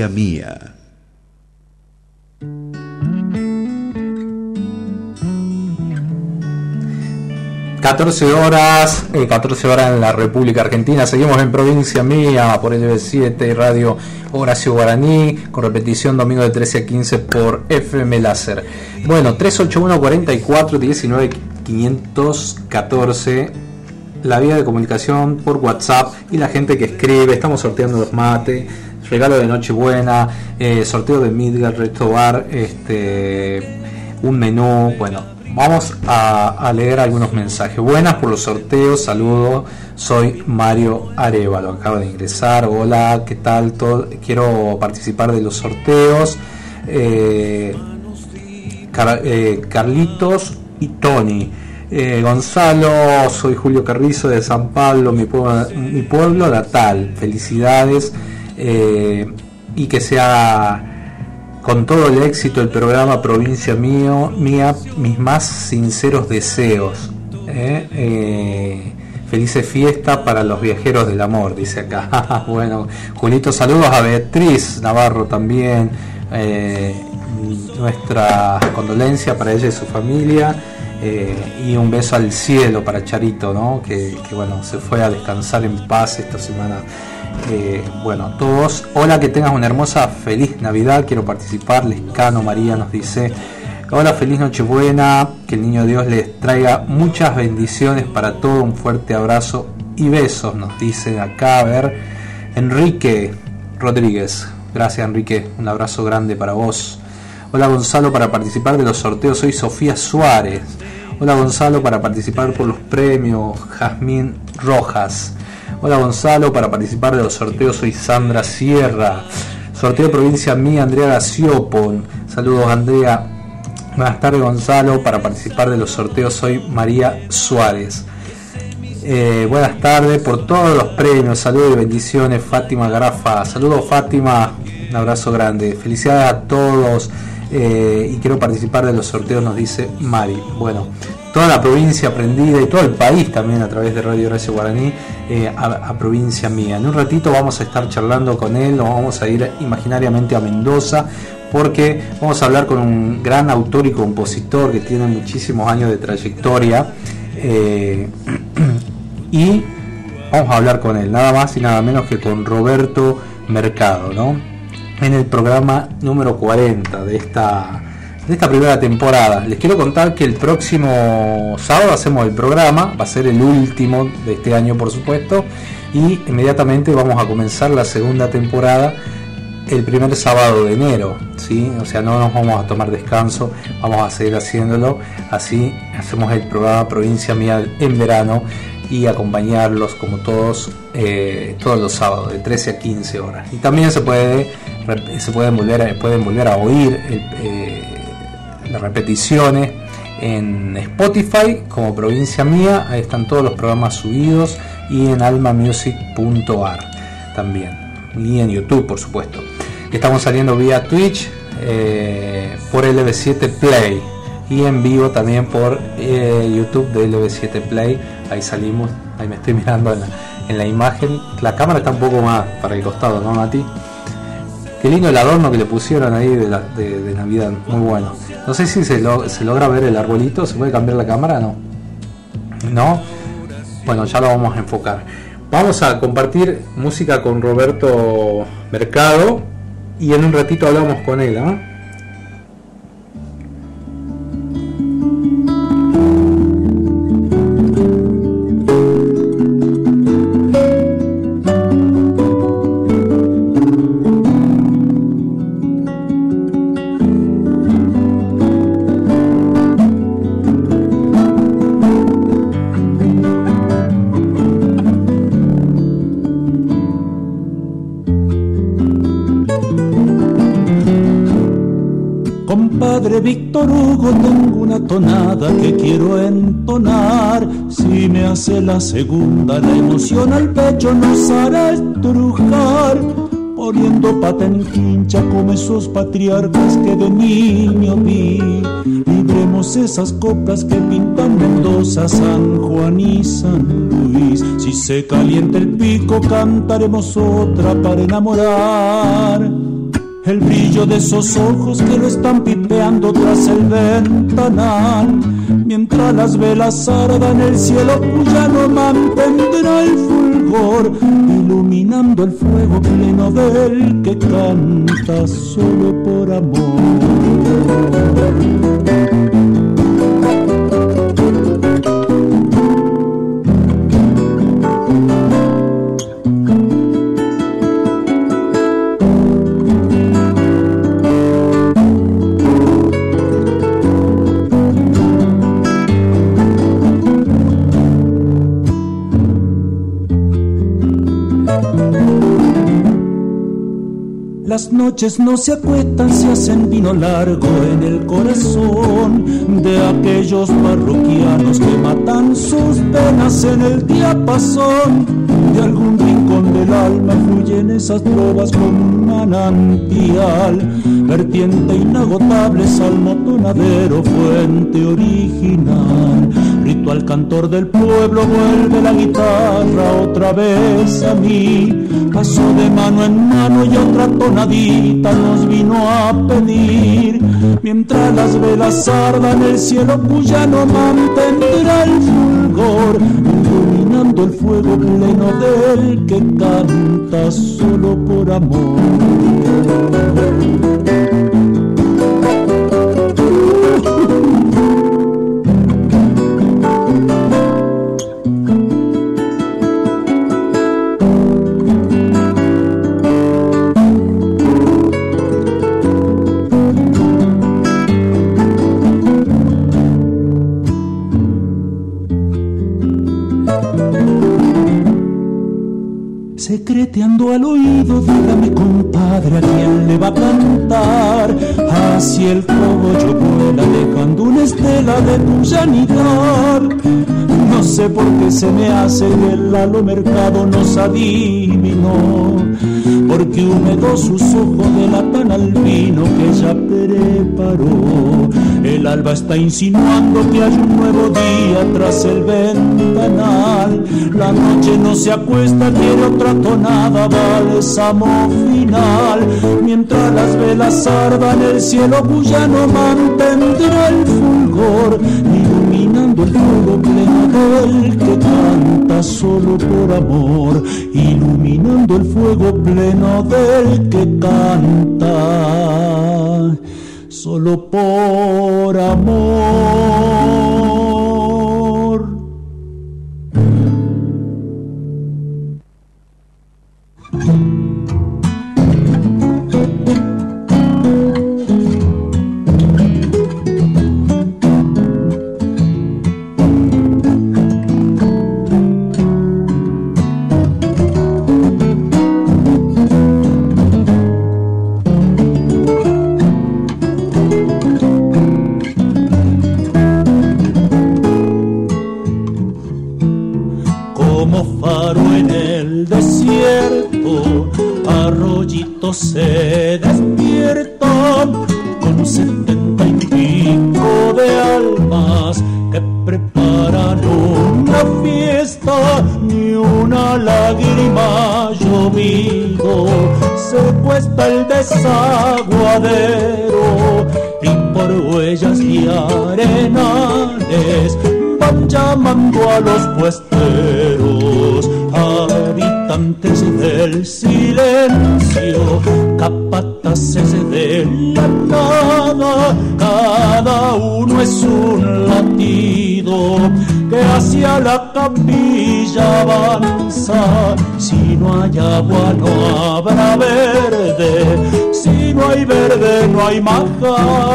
Provincia mía. Mm. 14 horas, eh, 14 horas en la República Argentina. Seguimos en provincia mía por LB7 y Radio Horacio Guaraní, con repetición domingo de 13 a 15 por FM Láser. Bueno, 381 44 19 514 la vía de comunicación por WhatsApp y la gente que escribe. Estamos sorteando los mates, regalo de Nochebuena, eh, sorteo de Midgar Resto Bar, este, un menú. Bueno, vamos a, leer algunos mensajes. Buenas por los sorteos, saludos. Soy Mario Arevalo, acaba de ingresar. Hola, ¿qué tal? Todo, quiero participar de los sorteos. Eh, eh, Carlitos y Tony. Gonzalo, soy Julio Carrizo de San Pablo, mi mi pueblo natal. Felicidades y que sea con todo el éxito el programa Provincia Mío, Mía, mis más sinceros deseos. eh. Eh, felices fiestas para los viajeros del amor, dice acá. bueno, Julito, saludos a Beatriz Navarro también. eh, nuestra condolencia para ella y su familia. y un beso al cielo para Charito, ¿no? Que, que, bueno, se fue a descansar en paz esta semana. Eh, bueno, todos, hola, que tengas una hermosa, feliz Navidad. Quiero participar. Lescano María nos dice: Hola, feliz Nochebuena. Que el niño Dios les traiga muchas bendiciones para todo. Un fuerte abrazo y besos, nos dice acá. A ver, Enrique Rodríguez. Gracias, Enrique. Un abrazo grande para vos. Hola Gonzalo, para participar de los sorteos soy Sofía Suárez. Hola Gonzalo, para participar por los premios Jazmín Rojas. Hola Gonzalo, para participar de los sorteos soy Sandra Sierra. Sorteo de provincia mía, Andrea Gaciopon. Saludos Andrea. Buenas tardes Gonzalo, para participar de los sorteos soy María Suárez. Eh, buenas tardes por todos los premios, saludos y bendiciones Fátima Grafa. Saludos Fátima, un abrazo grande. Felicidades a todos eh, y quiero participar de los sorteos, nos dice Mari. Bueno, toda la provincia aprendida y todo el país también a través de Radio Horacio Guaraní eh, a, provincia mía. En un ratito vamos a estar charlando con él, nos vamos a ir imaginariamente a Mendoza porque vamos a hablar con un gran autor y compositor que tiene muchísimos años de trayectoria. Eh, y vamos a hablar con él, nada más y nada menos que con Roberto Mercado, ¿no? En el programa número 40 de esta, de esta primera temporada. Les quiero contar que el próximo sábado hacemos el programa, va a ser el último de este año por supuesto, y inmediatamente vamos a comenzar la segunda temporada el primer sábado de enero, ¿sí? O sea, no nos vamos a tomar descanso, vamos a seguir haciéndolo, así hacemos el programa Provincia Mía en verano y acompañarlos como todos eh, todos los sábados de 13 a 15 horas. Y también se puede se pueden volver a, pueden volver a oír el, eh, las repeticiones en Spotify como provincia mía, ahí están todos los programas subidos y en almamusic.ar también y en YouTube por supuesto. Estamos saliendo vía Twitch eh, por LB7 Play y en vivo también por eh, YouTube de LB7 Play. Ahí salimos, ahí me estoy mirando en la, en la imagen. La cámara está un poco más para el costado, ¿no, Mati? Qué lindo el adorno que le pusieron ahí de, Navidad, muy bueno. No sé si se, lo- se logra ver el arbolito, ¿se puede cambiar la cámara? No. ¿No? Bueno, ya lo vamos a enfocar. Vamos a compartir música con Roberto Mercado y en un ratito hablamos con él, ¿ah? La segunda, la emoción al pecho nos hará estrujar. Poniendo pata en quincha como esos patriarcas que de niño vi. Libremos esas coplas que pintan Mendoza, San Juan y San Luis. Si se calienta el pico, cantaremos otra para enamorar. El brillo de esos ojos que lo están pipeando tras el ventanal. Mientras las velas ardan, el cielo ya no mantendrá el fulgor, iluminando el fuego pleno del que canta solo por amor. Noches no se acuestan, se hacen vino largo en el corazón de aquellos parroquianos que matan sus penas en el diapasón. De algún rincón del alma fluyen esas trovas con un manantial, vertiente inagotable, salmo tonadero, fuente original. Ritual cantor del pueblo, vuelve la guitarra otra vez a mí. Pasó de mano en mano y otra tonadita nos vino a pedir. Mientras las velas ardan, el cielo cuya no mantendrá el fulgor, iluminando el fuego pleno del que canta solo por amor. No sé por qué se me hace que el halo mercado nos adivinó. Porque humedó sus ojos de tan albino que ella preparó. El alba está insinuando que hay un nuevo día tras el ventanal. La noche no se acuesta, quiere otra tonada, bálsamo final. Mientras las velas ardan, el cielo cuyano mantendrá el fulgor, iluminando el fuego pleno del que canta solo por amor, iluminando el fuego pleno del que canta solo por amor.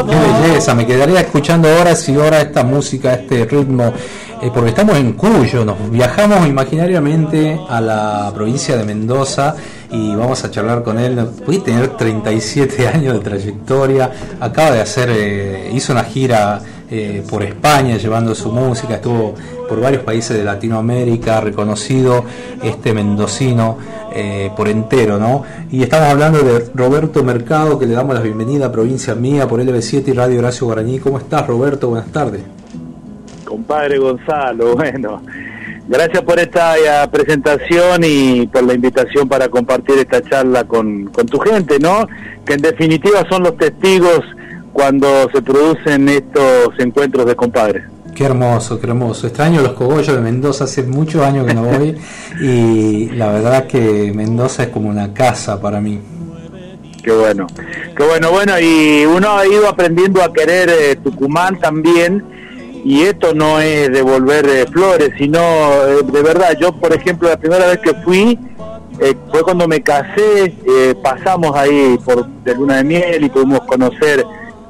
Qué belleza, me quedaría escuchando horas y horas esta música, este ritmo, eh, porque estamos en Cuyo, nos viajamos imaginariamente a la provincia de Mendoza y vamos a charlar con él. Puede tener 37 años de trayectoria, acaba de hacer, eh, hizo una gira eh, por España llevando su música, estuvo por varios países de Latinoamérica, reconocido este mendocino eh, por entero, ¿no? Y estamos hablando de Roberto Mercado, que le damos la bienvenida a Provincia Mía por LB7 y Radio Horacio Guaraní. ¿Cómo estás, Roberto? Buenas tardes. Compadre Gonzalo, bueno, gracias por esta eh, presentación y por la invitación para compartir esta charla con, con tu gente, ¿no? Que en definitiva son los testigos cuando se producen estos encuentros de compadres. Qué hermoso, qué hermoso. Extraño los cogollos de Mendoza, hace muchos años que no voy y la verdad que Mendoza es como una casa para mí. Qué bueno, qué bueno, bueno, y uno ha ido aprendiendo a querer eh, Tucumán también, y esto no es devolver eh, flores, sino eh, de verdad, yo por ejemplo la primera vez que fui, eh, fue cuando me casé, eh, pasamos ahí por de luna de miel y pudimos conocer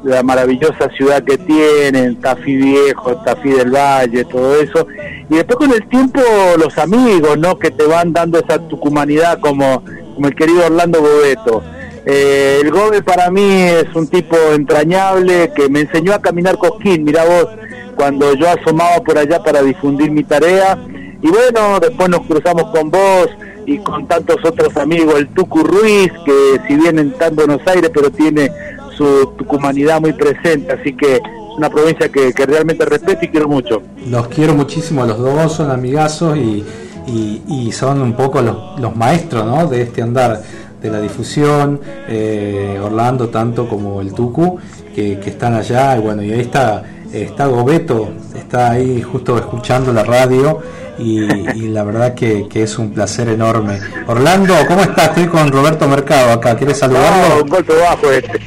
la maravillosa ciudad que tienen, Tafí Viejo, Tafí del Valle, todo eso. Y después con el tiempo los amigos, ¿no? Que te van dando esa tucumanidad como, como el querido Orlando Bobeto. Eh, el Gobe para mí es un tipo entrañable que me enseñó a caminar cosquín, mira vos, cuando yo asomaba por allá para difundir mi tarea. Y bueno, después nos cruzamos con vos y con tantos otros amigos, el Tucu Ruiz, que si bien está en Buenos Aires, pero tiene su tucumanidad muy presente, así que es una provincia que, que realmente respeto y quiero mucho. Los quiero muchísimo los dos, son amigazos y, y- y son un poco los, los maestros ¿no? de este andar de la difusión, eh, Orlando tanto como el Tucu, que, que están allá, y bueno, y ahí está, está Gobeto, está ahí justo escuchando la radio, y, y la verdad que, que es un placer enorme. Orlando, ¿cómo estás? Estoy con Roberto Mercado acá, ¿quieres saludarlo? un golpe bajo este.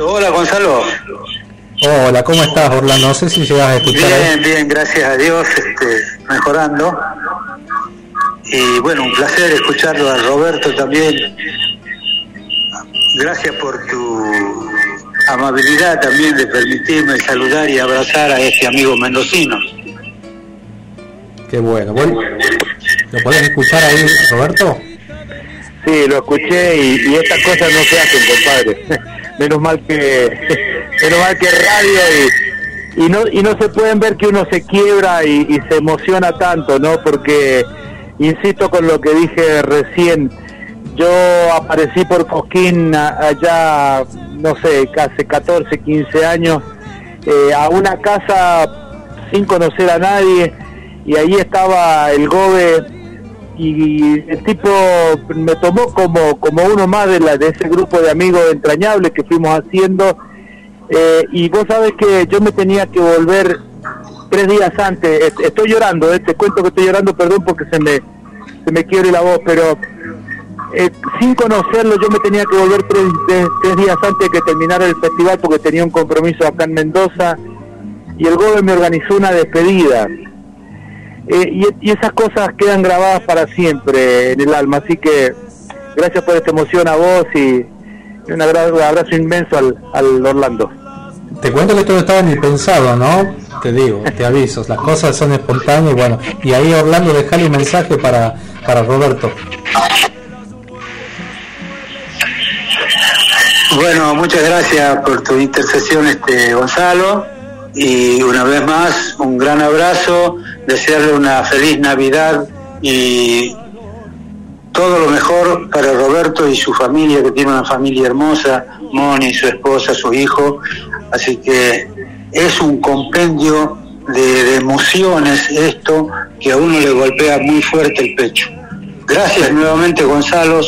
Hola Gonzalo. Hola, ¿cómo estás Orlando? No sé si llegas a escuchar ahí. Bien, bien, gracias a Dios, este, mejorando. Y bueno, un placer escucharlo a Roberto también. Gracias por tu amabilidad también de permitirme saludar y abrazar a este amigo mendocino. Qué bueno. Bueno, ¿Lo podés escuchar ahí, Roberto? Sí, lo escuché y, estas cosas no se hacen, compadre. menos mal que menos mal que radio y, y no y no se pueden ver que uno se quiebra y, se emociona tanto, ¿no? Porque insisto con lo que dije recién, yo aparecí por Cosquín allá, no sé, hace 14, 15 años, eh, a una casa sin conocer a nadie y ahí estaba el Gobe y el tipo me tomó como como uno más de la de ese grupo de amigos entrañables que fuimos haciendo. Eh, y vos sabes que yo me tenía que volver tres días antes. Est- estoy llorando eh, te cuento que estoy llorando perdón porque se me se me quiebre la voz pero eh, sin conocerlo yo me tenía que volver tres- tres días antes de que terminara el festival porque tenía un compromiso acá en Mendoza y el Gobe me organizó una despedida eh, y, y esas cosas quedan grabadas para siempre en el alma. Así que gracias por esta emoción a vos y un abrazo, abrazo inmenso al, al Orlando. Te cuento que esto no estaba ni pensado, ¿no? Te digo, te aviso, las cosas son espontáneas y bueno, y ahí Orlando dejale un mensaje para, para Roberto. Bueno, muchas gracias por tu intercesión, este Gonzalo. Y una vez más, un gran abrazo, desearle una feliz Navidad y todo lo mejor para Roberto y su familia, que tiene una familia hermosa, Moni, su esposa, su hijo. Así que es un compendio de, emociones esto que a uno le golpea muy fuerte el pecho. Gracias nuevamente, Gonzalo,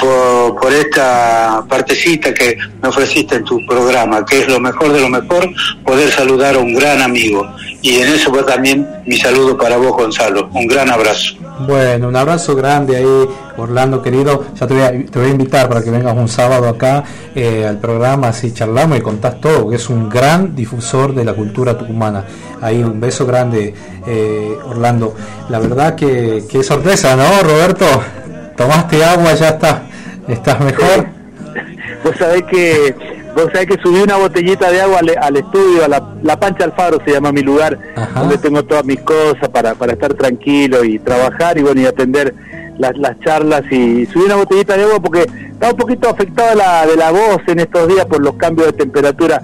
por esta partecita que me ofreciste en tu programa, que es lo mejor de lo mejor, poder saludar a un gran amigo. Y en eso va también mi saludo para vos, Gonzalo. Un gran abrazo. Bueno, un abrazo grande ahí, Orlando querido. Ya te voy a, te voy a invitar para que vengas un sábado acá eh, al programa, así charlamos y contás todo, que es un gran difusor de la cultura tucumana. Ahí un beso grande, eh, Orlando. La verdad que, que sorpresa, ¿no, Roberto? Tomaste agua, ya está, estás mejor. Vos sabés que vos sabés que subí una botellita de agua al, al estudio, a la, la Pancha Alfaro se llama mi lugar, donde tengo todas mis cosas para, para estar tranquilo y trabajar y bueno y atender las, las charlas y subí una botellita de agua porque estaba un poquito afectada la, de la voz en estos días por los cambios de temperatura,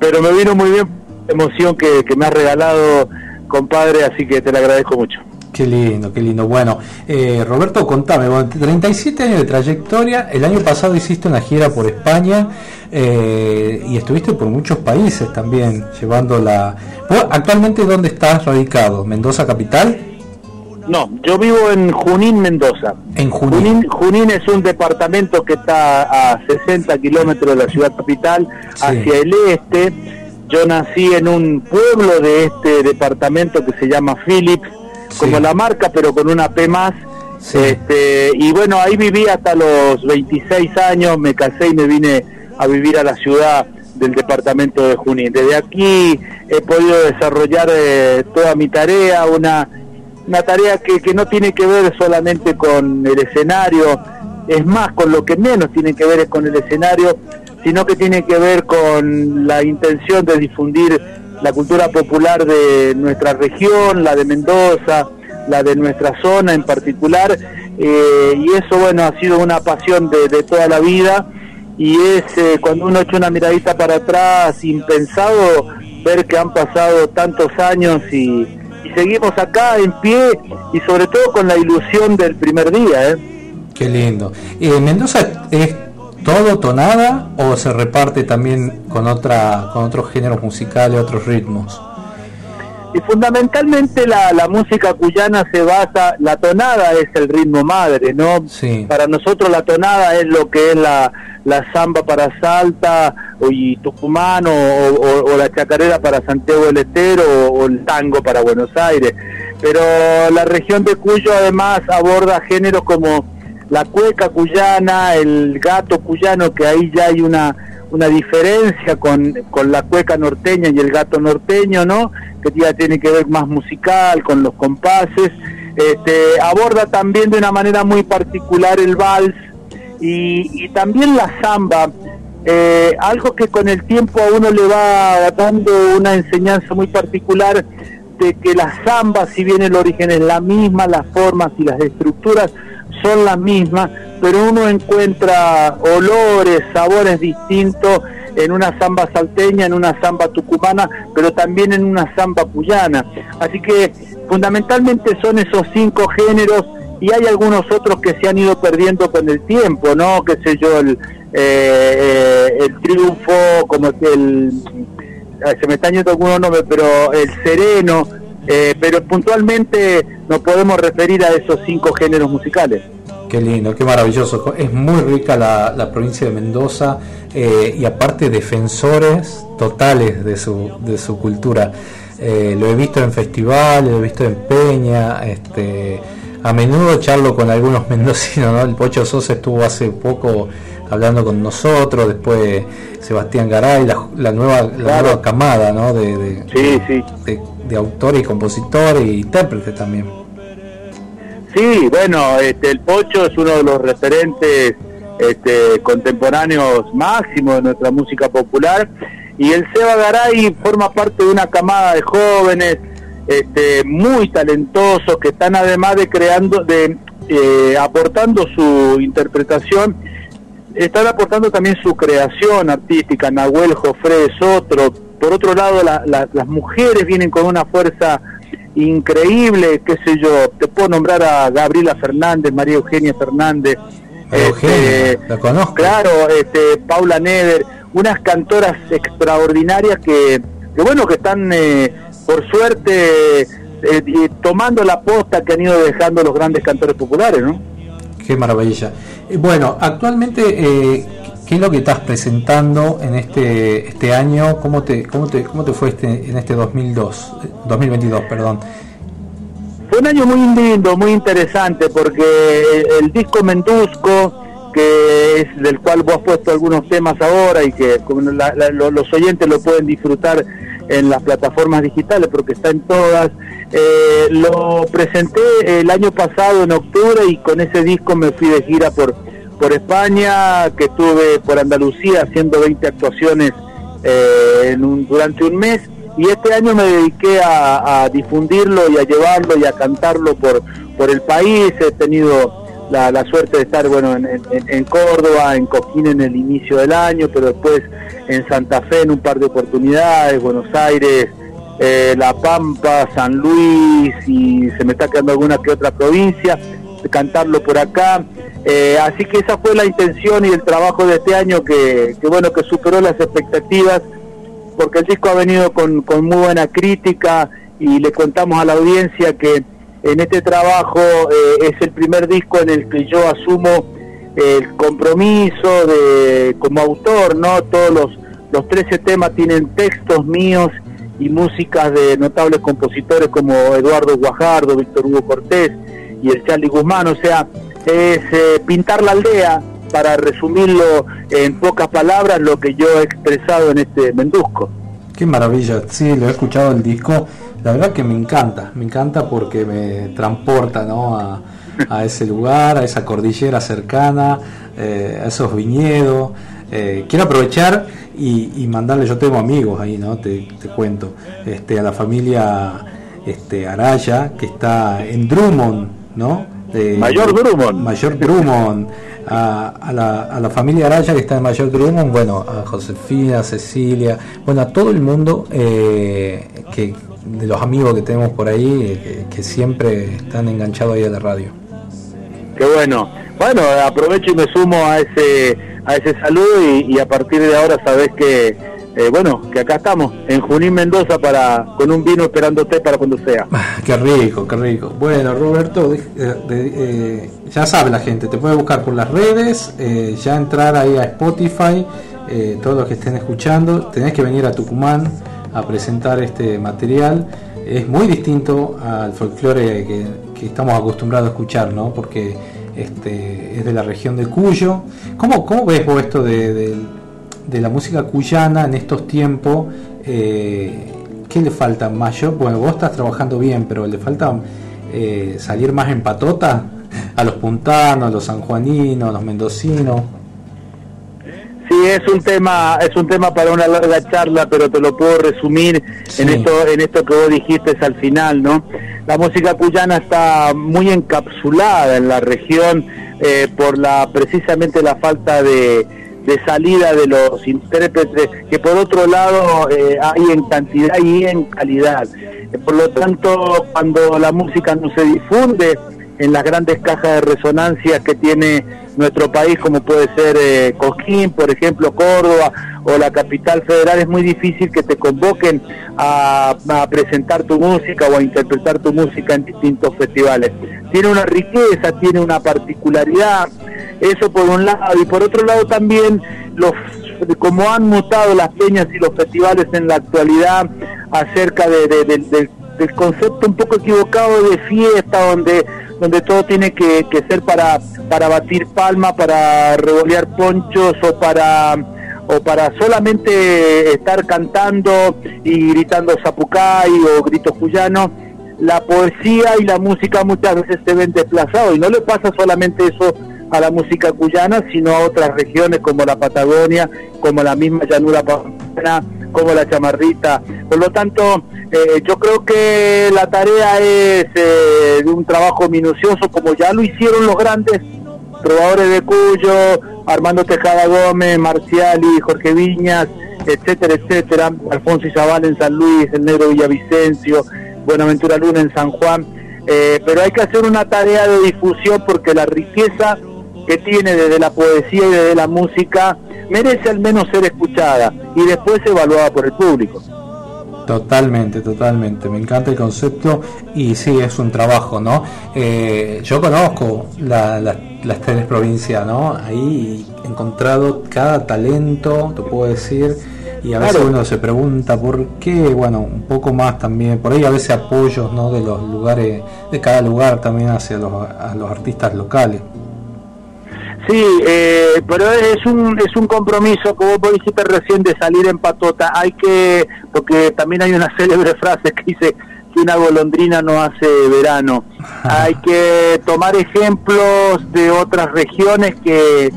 pero me vino muy bien la emoción que, que me has regalado, compadre, así que te la agradezco mucho. Qué lindo, qué lindo. Bueno, eh, Roberto, contame, bueno, 37 años de trayectoria, el año pasado hiciste una gira por España eh, y estuviste por muchos países también, llevando la... ¿Vos actualmente dónde estás radicado? ¿Mendoza capital? No, yo vivo en Junín, Mendoza. En Junín. Junín, es un departamento que está a 60 kilómetros de la ciudad capital, hacia el este. Yo nací en un pueblo de este departamento que se llama Phillips, como la marca, pero con una P más. Este, y bueno, ahí viví hasta los 26 años, me casé y me vine a vivir a la ciudad del departamento de Junín. Desde aquí he podido desarrollar eh, toda mi tarea, una, una tarea que, que no tiene que ver solamente con el escenario, es más, con lo que menos tiene que ver es con el escenario, sino que tiene que ver con la intención de difundir la cultura popular de nuestra región, la de Mendoza, la de nuestra zona en particular, eh, y eso, bueno, ha sido una pasión de, toda la vida, y es eh, cuando uno echa una miradita para atrás, impensado, ver que han pasado tantos años y, y seguimos acá en pie, y sobre todo con la ilusión del primer día, ¿eh? Qué lindo. Eh, ¿Mendoza es todo tonada o se reparte también con otra con otros géneros musicales, otros ritmos? Y fundamentalmente la, la música cuyana se basa, la tonada es el ritmo madre, ¿no? Sí. Para nosotros la tonada es lo que es la, la samba para Salta o, y Tucumán o, o- o la chacarera para Santiago del Estero o, o el tango para Buenos Aires. Pero la región de Cuyo además aborda géneros como la cueca cuyana, el gato cuyano, que ahí ya hay una, una diferencia con, con la cueca norteña y el gato norteño, ¿no? Que ya tiene que ver más musical, con los compases. Este, aborda también de una manera muy particular el vals y, también la samba. Eh, algo que con el tiempo a uno le va dando una enseñanza muy particular de que la samba, si bien el origen es la misma, las formas y las estructuras son las mismas, pero uno encuentra olores, sabores distintos en una samba salteña, en una samba tucumana, pero también en una samba cuyana. Así que fundamentalmente son esos cinco géneros y hay algunos otros que se han ido perdiendo con el tiempo, ¿no? Qué sé yo, el, eh, eh, el triunfo, como el, se me están yendo algunos nombres, pero el sereno, eh, pero puntualmente nos podemos referir a esos cinco géneros musicales. Qué lindo, qué maravilloso. Es muy rica la, la provincia de Mendoza eh, y aparte defensores totales de su, de su cultura. Eh, lo he visto en festivales, lo he visto en Peña, este, a menudo charlo con algunos mendocinos, ¿no? El Pocho Sosa estuvo hace poco hablando con nosotros, después Sebastián Garay, la, la nueva, la nueva camada, ¿no? De, de, de, de autores y compositores y intérpretes también. Sí, bueno, este, el Pocho es uno de los referentes este, contemporáneos máximos de nuestra música popular y el Seba Garay forma parte de una camada de jóvenes este, muy talentosos que están además de creando, de eh, aportando su interpretación, están aportando también su creación artística. Nahuel Jofré es otro. Por otro lado, la- la- las mujeres vienen con una fuerza increíble, qué sé yo, te puedo nombrar a Gabriela Fernández, María Eugenia Fernández, este, la conozco. claro, este, Paula Neder, unas cantoras extraordinarias que, que bueno, que están eh, por suerte eh, tomando la posta que han ido dejando los grandes cantores populares, ¿no? Qué maravilla. Eh, Bueno, actualmente, eh, ¿qué es lo que estás presentando en este este año? ¿Cómo te cómo te cómo te fue este en este 2002, eh, 2022, perdón? Fue un año muy lindo, muy interesante, porque el, disco Mendusco, que es del cual vos has puesto algunos temas ahora y que la- la- lo- los oyentes lo pueden disfrutar en las plataformas digitales, porque está en todas, eh, lo presenté el año pasado en octubre y con ese disco me fui de gira por, por España, que estuve por Andalucía haciendo 20 actuaciones eh, en un- durante un mes y este año me dediqué a, difundirlo y a llevarlo y a cantarlo por, por el país. He tenido la, la suerte de estar bueno en, en- en Córdoba, en Coquín en el inicio del año, pero después en Santa Fe en un par de oportunidades, Buenos Aires, eh, La Pampa, San Luis y se me está quedando alguna que otra provincia, de cantarlo por acá. Eh, así que esa fue la intención y el trabajo de este año que, bueno que superó las expectativas porque el disco ha venido con, con muy buena crítica y le contamos a la audiencia que en este trabajo eh, es el primer disco en el que yo asumo el compromiso de como autor, ¿no? Todos los, los 13 temas tienen textos míos y músicas de notables compositores como Eduardo Guajardo, Víctor Hugo Cortés y el Charlie Guzmán, o sea, es eh, pintar la aldea para resumirlo en pocas palabras lo que yo he expresado en este Mendusco. Qué maravilla, sí, lo he escuchado el disco, la verdad que me encanta, me encanta porque me transporta ¿no? a, ese lugar, a esa cordillera cercana, eh, a esos viñedos. Eh, quiero aprovechar y, y mandarle, yo tengo amigos ahí, ¿no? Te, te cuento, este, a la familia este, Araya, que está en Drummond, ¿no? De- Mayor Drummond. Mayor Drummond, a, a la, a la familia Araya que está en Mayor Drummond, bueno, a Josefina, a Cecilia, bueno, a todo el mundo eh, que de los amigos que tenemos por ahí, eh, que, que siempre están enganchados ahí a la radio. Qué bueno. Bueno, aprovecho y me sumo a ese a ese saludo y, a partir de ahora sabés que eh, bueno que acá estamos en Junín Mendoza para con un vino esperándote para cuando sea. Qué rico, qué rico. Bueno, Roberto, eh, eh, ya sabe la gente, te puede buscar por las redes, ya entrar ahí a Spotify, todos los que estén escuchando, tenés que venir a Tucumán a presentar este material. Es muy distinto al folclore que, que estamos acostumbrados a escuchar, ¿no? Porque este, es de la región de Cuyo. ¿Cómo, ves vos esto de la música cuyana en estos tiempos? Eh, ¿Qué le falta más? Yo, bueno, vos estás trabajando bien, pero le falta eh, salir más en patota a los puntanos, a los sanjuaninos, a los mendocinos. Sí, es un tema, es un tema para una larga charla, pero te lo puedo resumir en esto, en esto que vos dijiste al final, ¿no? La música cuyana está muy encapsulada en la región eh, por la precisamente la falta de, de salida de los intérpretes, que por otro lado eh, hay en cantidad y en calidad. Por lo tanto, cuando la música no se difunde en las grandes cajas de resonancia que tiene nuestro país, como puede ser eh, Cosquín, por ejemplo, Córdoba o la capital federal, es muy difícil que te convoquen a, presentar tu música o a interpretar tu música en distintos festivales. Tiene una riqueza, tiene una particularidad, eso por un lado, y por otro lado también los como han mutado las peñas y los festivales en la actualidad acerca de, de- de- del concepto un poco equivocado de fiesta donde donde todo tiene que, ser para para batir palma para revolear ponchos o para o para solamente estar cantando y gritando zapucay o gritos cuyanos la poesía y la música muchas veces se ven desplazados y no le pasa solamente eso a la música cuyana, sino a otras regiones como la Patagonia, como la misma llanura pampeana, como la chamarrita. Por lo tanto, eh, yo creo que la tarea es eh, de un trabajo minucioso, como ya lo hicieron los grandes probadores de Cuyo, Armando Tejada Gómez, Marciali, Jorge Viñas, etcétera, etcétera, Alfonso Izabal en San Luis, el Negro Villavicencio, Buenaventura Luna en San Juan, eh, pero hay que hacer una tarea de difusión porque la riqueza que tiene desde la poesía y desde la música merece al menos ser escuchada y después evaluada por el público. Totalmente, totalmente. Me encanta el concepto y sí, es un trabajo, ¿no? Eh, yo conozco la- la- las tres provincias, ¿no? Ahí he encontrado cada talento, te puedo decir, y a veces Claro. uno se pregunta por qué, bueno, un poco más también, por ahí a veces apoyos, ¿no? De los lugares, de cada lugar también hacia los, a los artistas locales. Sí, eh, pero es un es un compromiso, como vos dijiste recién, de salir en patota. Hay que, porque también hay una célebre frase que dice que una golondrina no hace verano. Hay que tomar ejemplos de otras regiones que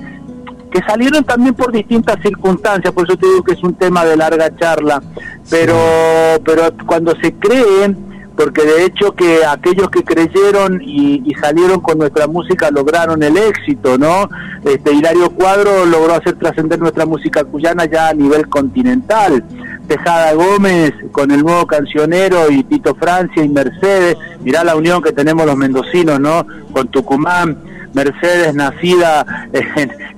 que salieron también por distintas circunstancias, por eso te digo que es un tema de larga charla, pero pero cuando se creen, porque de hecho que aquellos que creyeron y, y salieron con nuestra música lograron el éxito, ¿no? Este Hilario Cuadro logró hacer trascender nuestra música cuyana ya a nivel continental. Tejada Gómez con el nuevo cancionero y Tito Francia y Mercedes, mirá la unión que tenemos los mendocinos, ¿no? Con Tucumán, Mercedes nacida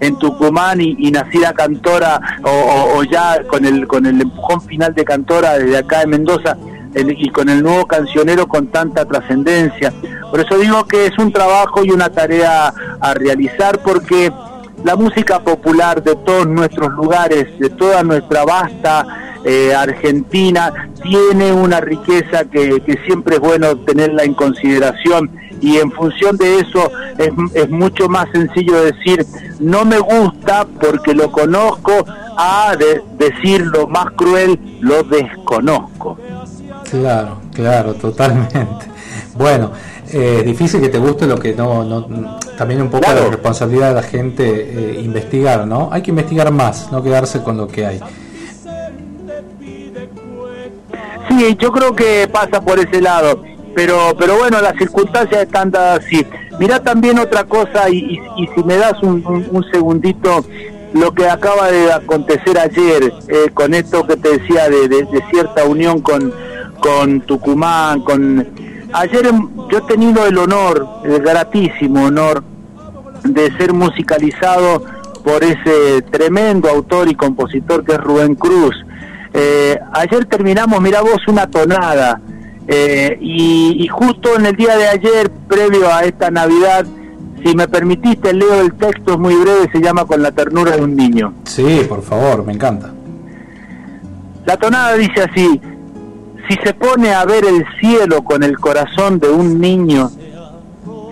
en, Tucumán y, nacida cantora o, o- o ya con el con el empujón final de cantora desde acá de Mendoza el- y con el nuevo cancionero con tanta trascendencia. Por eso digo que es un trabajo y una tarea a realizar porque la música popular de todos nuestros lugares, de toda nuestra vasta eh, Argentina, tiene una riqueza que, que siempre es bueno tenerla en consideración y en función de eso es, es mucho más sencillo decir no me gusta porque lo conozco a de- decir lo más cruel lo desconozco. Claro, claro, totalmente. Bueno, eh, es difícil que te guste lo que no, no también un poco Claro. la responsabilidad de la gente eh, investigar, ¿no? Hay que investigar más, no quedarse con lo que hay. Sí, yo creo que pasa por ese lado, pero pero bueno, las circunstancias están dadas así. Mirá también otra cosa, y, y- y si me das un, un- un segundito, lo que acaba de acontecer ayer, eh, con esto que te decía de, de- de cierta unión con, con Tucumán, con... Ayer em, yo he tenido el honor, el gratísimo honor, de ser musicalizado por ese tremendo autor y compositor que es Rubén Cruz. Eh, ayer terminamos, mira vos, una tonada. eh, y, y justo en el día de ayer, previo a esta Navidad, si me permitiste, leo el texto, es muy breve, se llama Con la ternura de un niño. Sí, por favor, me encanta. La tonada dice así, si se pone a ver el cielo con el corazón de un niño,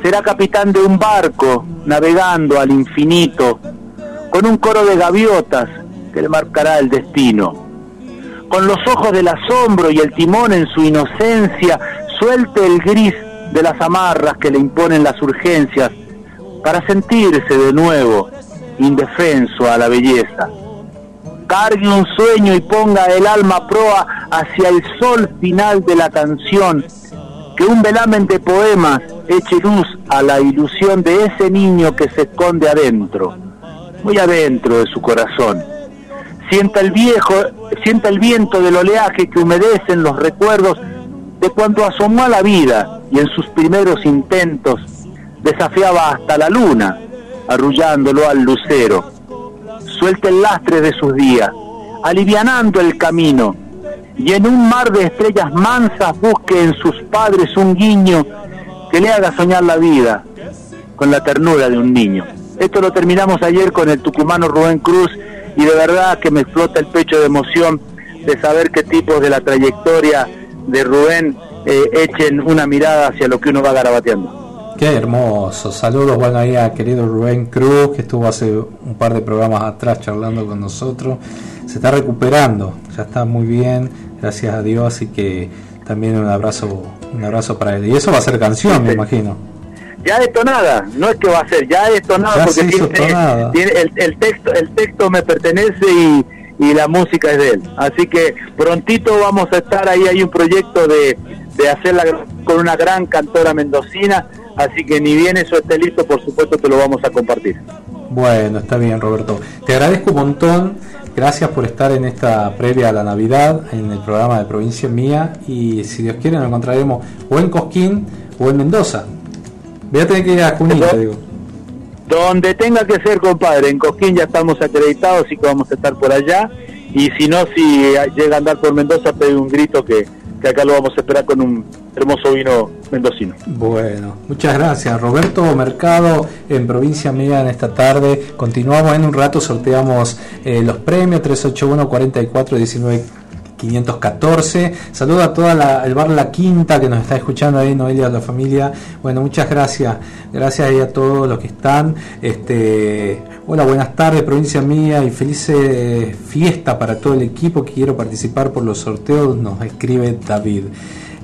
será capitán de un barco navegando al infinito, con un coro de gaviotas que le marcará el destino. Con los ojos del asombro y el timón en su inocencia, suelte el gris de las amarras que le imponen las urgencias, para sentirse de nuevo indefenso a la belleza cargue un sueño y ponga el alma proa hacia el sol final de la canción, que un velamen de poemas eche luz a la ilusión de ese niño que se esconde adentro, muy adentro de su corazón. Sienta el viejo, sienta el viento del oleaje que humedece en los recuerdos de cuando asomó a la vida y en sus primeros intentos desafiaba hasta la luna, arrullándolo al lucero suelte el lastre de sus días, alivianando el camino, y en un mar de estrellas mansas busque en sus padres un guiño que le haga soñar la vida con la ternura de un niño. Esto lo terminamos ayer con el tucumano Rubén Cruz y de verdad que me explota el pecho de emoción de saber qué tipos de la trayectoria de Rubén eh, echen una mirada hacia lo que uno va garabateando. Qué hermoso. Saludos, bueno, ahí a querido Rubén Cruz, que estuvo hace un par de programas atrás charlando con nosotros. Se está recuperando, ya está muy bien, gracias a Dios, así que también un abrazo, un abrazo para él. Y eso va a ser canción, me imagino. ya es tonada, no es que va a ser, ya es tonada Ya porque tiene, tonada. tiene- el, el texto, el texto me pertenece y, y la música es de él. Así que prontito vamos a estar ahí, hay un proyecto de, de hacerla con una gran cantora mendocina, así que ni bien eso esté listo, por supuesto que lo vamos a compartir. Bueno, está bien, Roberto. Te agradezco un montón gracias por estar en esta previa a la Navidad en el programa de Provincia Mía y si Dios quiere nos encontraremos o en Cosquín o en Mendoza. Voy a tener que ir a Junín, te digo. Donde tenga que ser, compadre. En Cosquín ya estamos acreditados, así que vamos a estar por allá. Y si no, si llega a andar por Mendoza, pegue un grito que, que acá lo vamos a esperar con un hermoso vino mendocino. Bueno, muchas gracias. Roberto Mercado en Provincia Mía en esta tarde. Continuamos en un rato, sorteamos eh, los premios 381 44 19 514. Saludo a toda la, el bar La Quinta que nos está escuchando ahí, Noelia, la familia. Bueno, muchas gracias. Gracias a todos los que están. Este, hola, buenas tardes, provincia mía y feliz eh, fiesta para todo el equipo que quiero participar por los sorteos. Nos escribe David.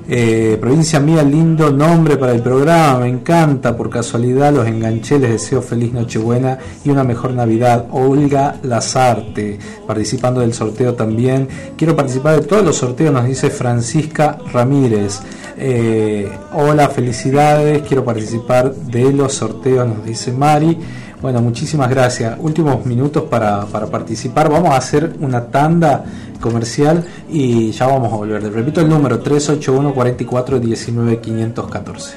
Eh, provincia mía, lindo nombre para el programa, me encanta, por casualidad los enganché, les deseo feliz Nochebuena y una mejor Navidad. Olga Lazarte, participando del sorteo también. Quiero participar de todos los sorteos, nos dice Francisca Ramírez. Eh, hola, felicidades, quiero participar de los sorteos, nos dice Mari. Bueno, muchísimas gracias. Últimos minutos para, para participar. Vamos a hacer una tanda comercial y ya vamos a volver. Les repito el número 381 44 19 514.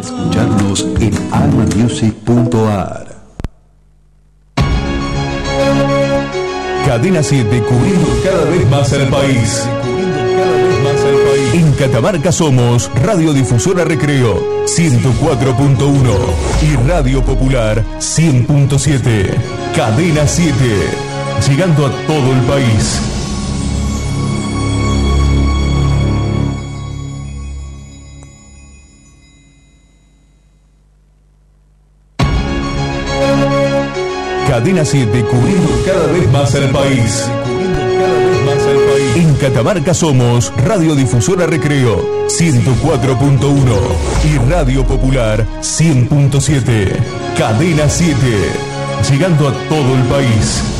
Escucharnos en almamusic.ar. Cadena 7 cubriendo cada vez más al país. En Catamarca somos Radiodifusora Recreo 104.1 y Radio Popular 100.7. Cadena 7, llegando a todo el país. Cadena 7 cubriendo cada vez más al país. En Catamarca somos Radiodifusora Recreo 104.1 y Radio Popular 100.7. Cadena 7, llegando a todo el país.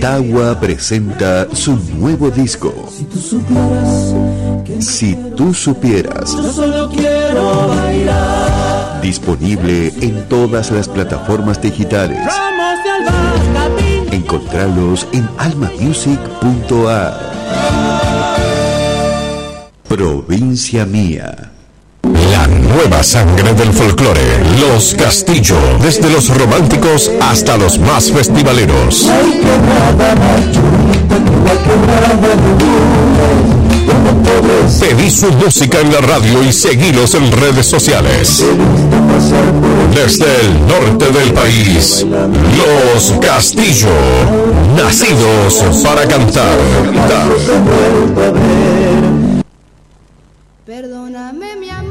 Tawa presenta su nuevo disco. Si tú supieras. Yo solo quiero bailar. Disponible en todas las plataformas digitales. Encontralos en almamusic.ar. Provincia Mía. La nueva sangre del folclore. Los Castillo. Desde los románticos hasta los más festivaleros. Pedí su música en la radio y seguilos en redes sociales. Desde el norte del país, Los Castillo, nacidos para cantar. Perdóname mi amor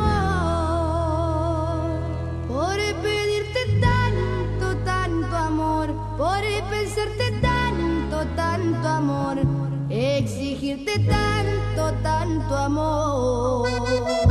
tanto, tanto amor.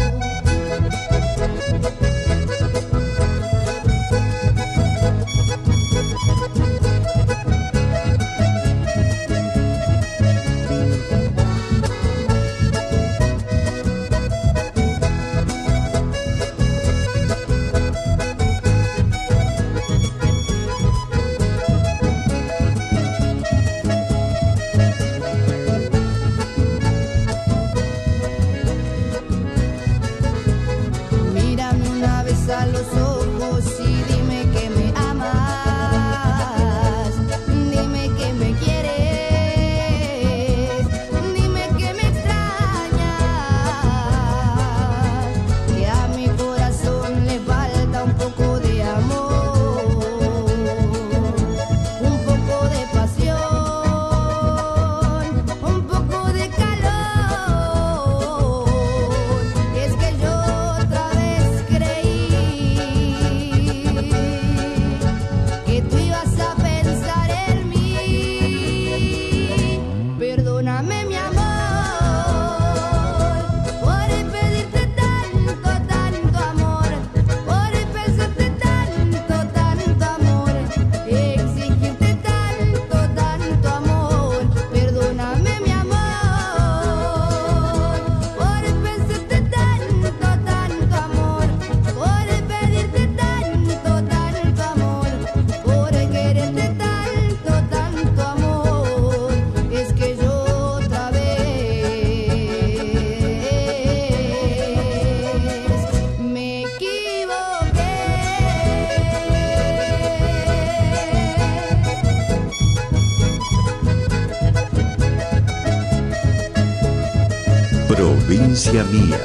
Provincia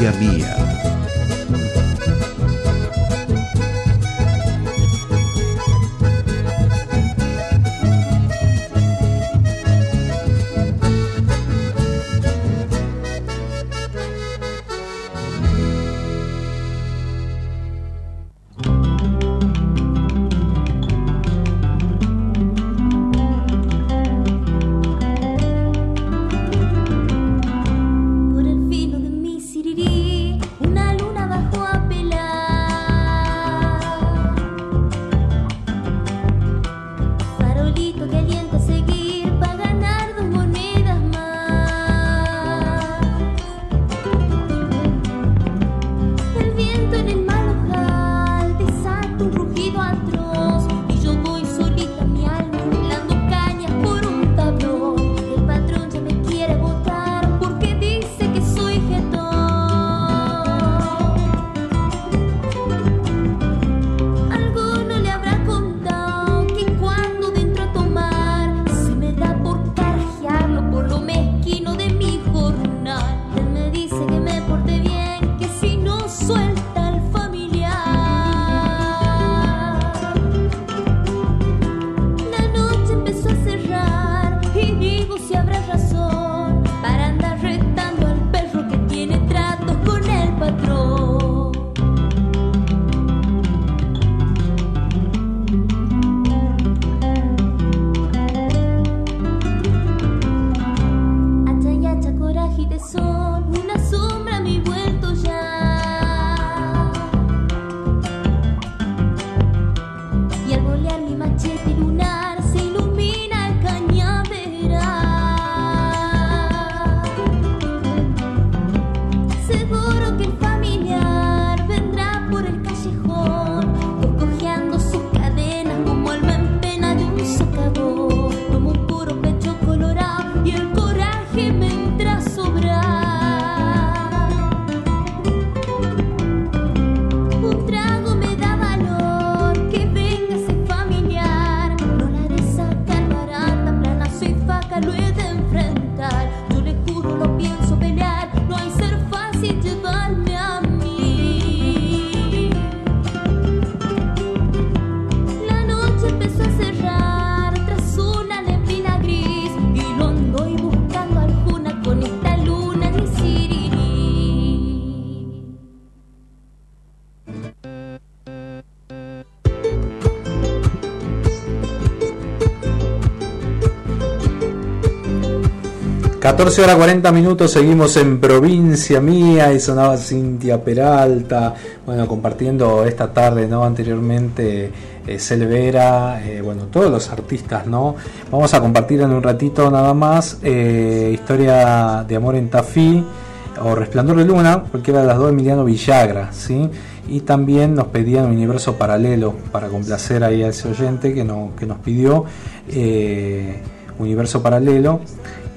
Provincia Mía. 14 horas 40 minutos, seguimos en provincia mía y sonaba Cintia Peralta, bueno, compartiendo esta tarde, ¿no? Anteriormente eh, eh, bueno, todos los artistas, ¿no? Vamos a compartir en un ratito nada más eh, Historia de Amor en Tafí o Resplandor de Luna, cualquiera de las dos, Emiliano Villagra, ¿sí? Y también nos pedían un universo paralelo para complacer ahí a ese oyente que, no, que nos pidió eh, universo paralelo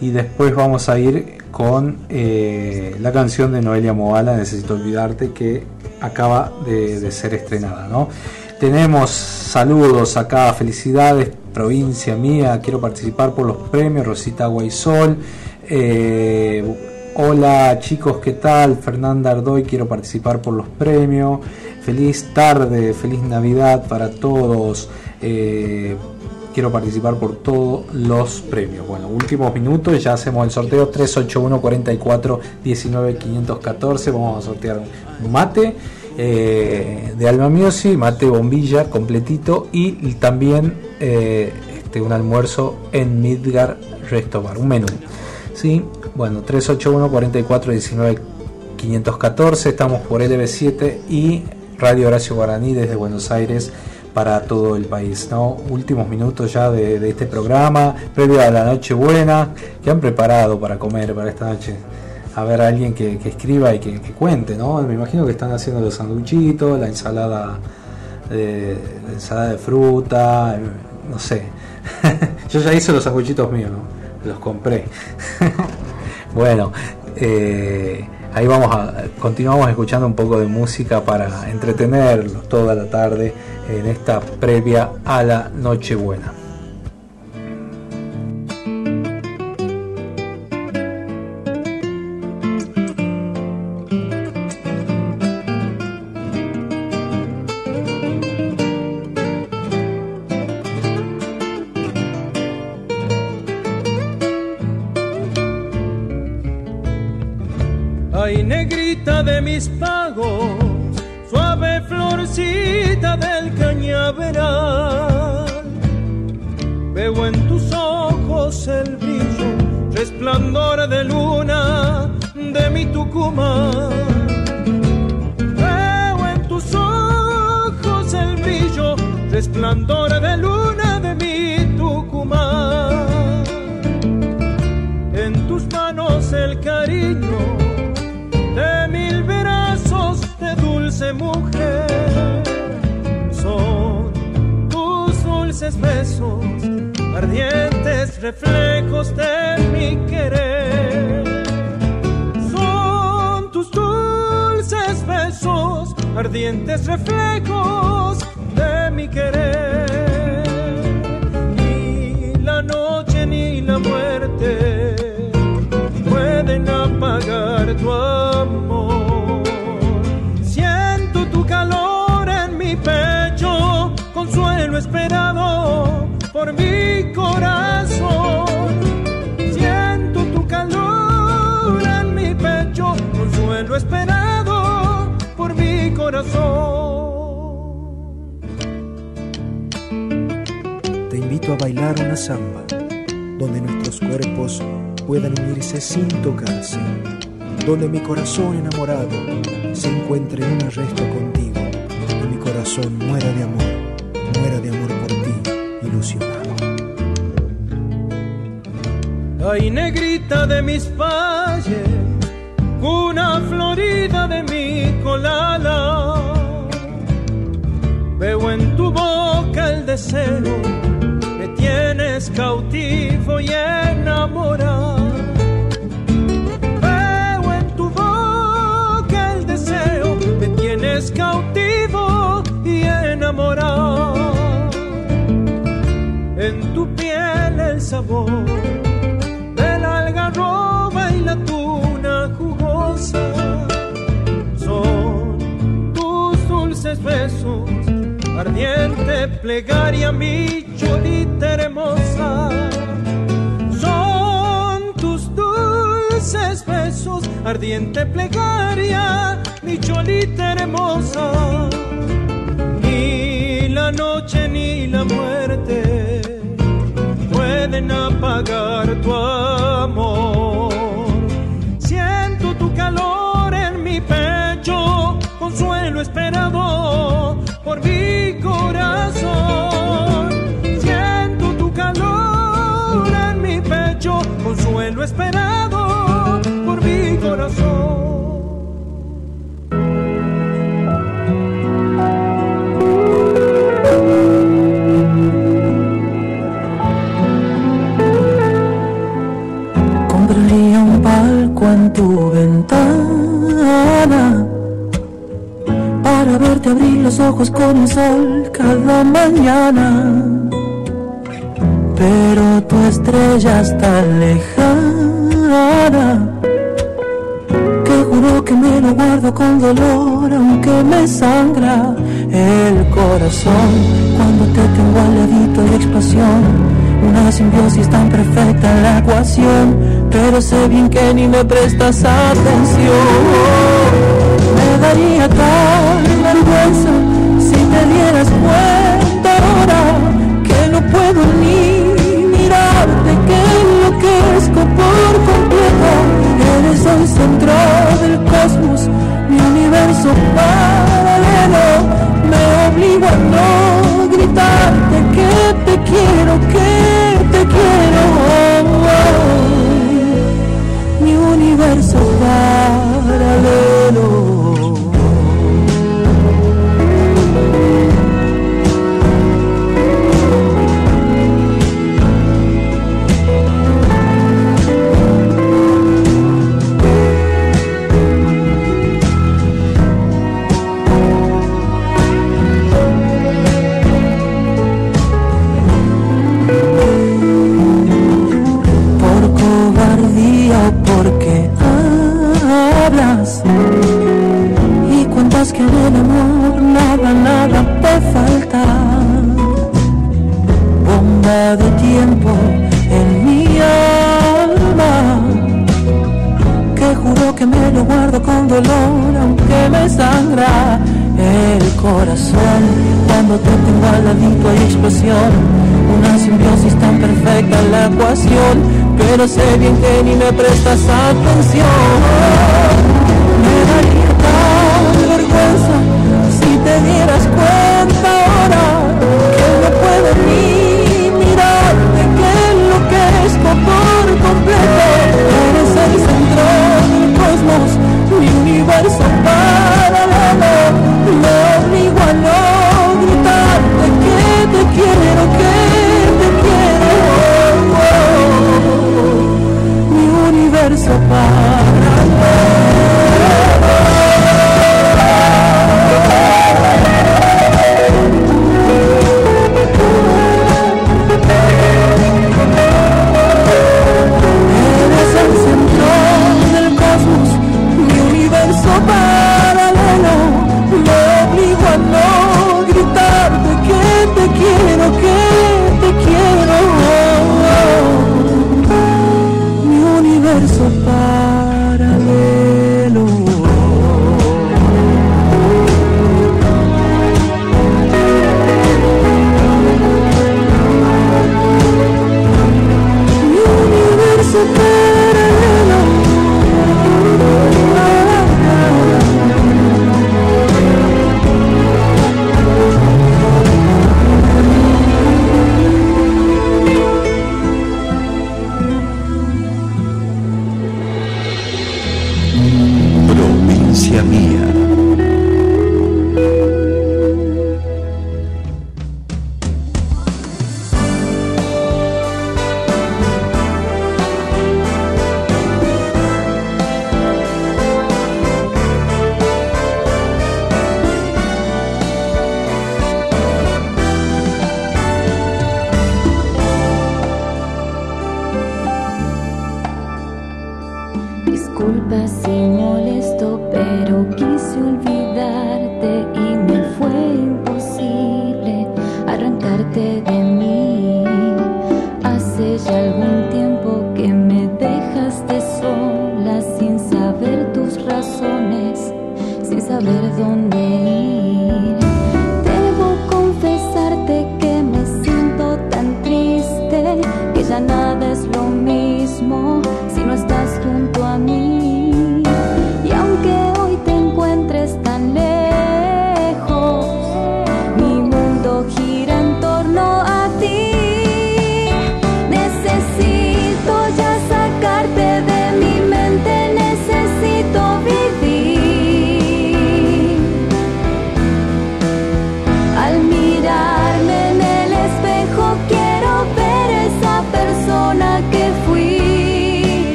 y después vamos a ir con eh, la canción de Noelia Moala, Necesito Olvidarte, que acaba de, ser estrenada. ¿no? Tenemos saludos acá, felicidades, provincia mía, quiero participar por los premios, Rosita Guaysol. Eh, hola chicos, ¿qué tal? Fernanda Ardoy, quiero participar por los premios. Feliz tarde, feliz Navidad para todos. Eh, quiero participar por todos los premios. Bueno, últimos minutos, ya hacemos el sorteo 381 44 19 514. Vamos a sortear un mate eh, de Alma Miosi, mate bombilla completito y también eh, este, un almuerzo en Midgar Resto Bar, un menú. ¿sí? Bueno, 381 44 19 514. Estamos por LB7 y Radio Horacio Guaraní desde Buenos Aires para todo el país. ¿no? Últimos minutos ya de, este programa, previo a la noche buena, que han preparado para comer para esta noche. A ver a alguien que, escriba y que, cuente, ¿no? Me imagino que están haciendo los sanduchitos, la ensalada de, la ensalada de fruta, no sé. Yo ya hice los sanduchitos míos, ¿no? Los compré. bueno, eh, ahí vamos a continuamos escuchando un poco de música para entretenerlos toda la tarde en esta previa a la Nochebuena. Ay, negrita de mis pagos, suave florcita del cañaveral. Veo en tus ojos el brillo, resplandor de luna de mi Tucumán. Veo en tus ojos el brillo, resplandor de luna de mi Tucumán. En tus manos el cariño mujer. Son tus dulces besos, ardientes reflejos de mi querer. Son tus dulces besos, ardientes reflejos de mi querer. Ni la noche ni la muerte pueden apagar tu amor. Esperado por mi corazón. Siento tu calor en mi pecho, consuelo esperado por mi corazón. Te invito a bailar una samba, donde nuestros cuerpos puedan unirse sin tocarse, donde mi corazón enamorado se encuentre en un arresto contigo y mi corazón muera de amor, ilusionado. Ay, negrita de mis valles, una florida de mi colala. Veo en tu boca el deseo, me tienes cautivo y enamorado. Sabor de la algarroba y la tuna jugosa son tus dulces besos, ardiente plegaria, mi cholita hermosa. Son tus dulces besos, ardiente plegaria, mi cholita hermosa. Ni la noche ni la muerte apagar tu amor. Siento tu calor en mi pecho, consuelo esperado por mi corazón. Siento tu calor en mi pecho, consuelo esperado por mi corazón. Tu ventana para verte abrir los ojos con el sol cada mañana. Pero tu estrella está lejana que juro que me lo guardo con dolor aunque me sangra el corazón cuando te tengo al ladito de explosión una simbiosis tan perfecta en la ecuación pero sé bien que ni me prestas atención. Me daría tal vergüenza si te dieras cuenta ahora que no puedo ni mirarte que enloquezco por completo. Eres el centro del cosmos mi universo paralelo. Me obligo a no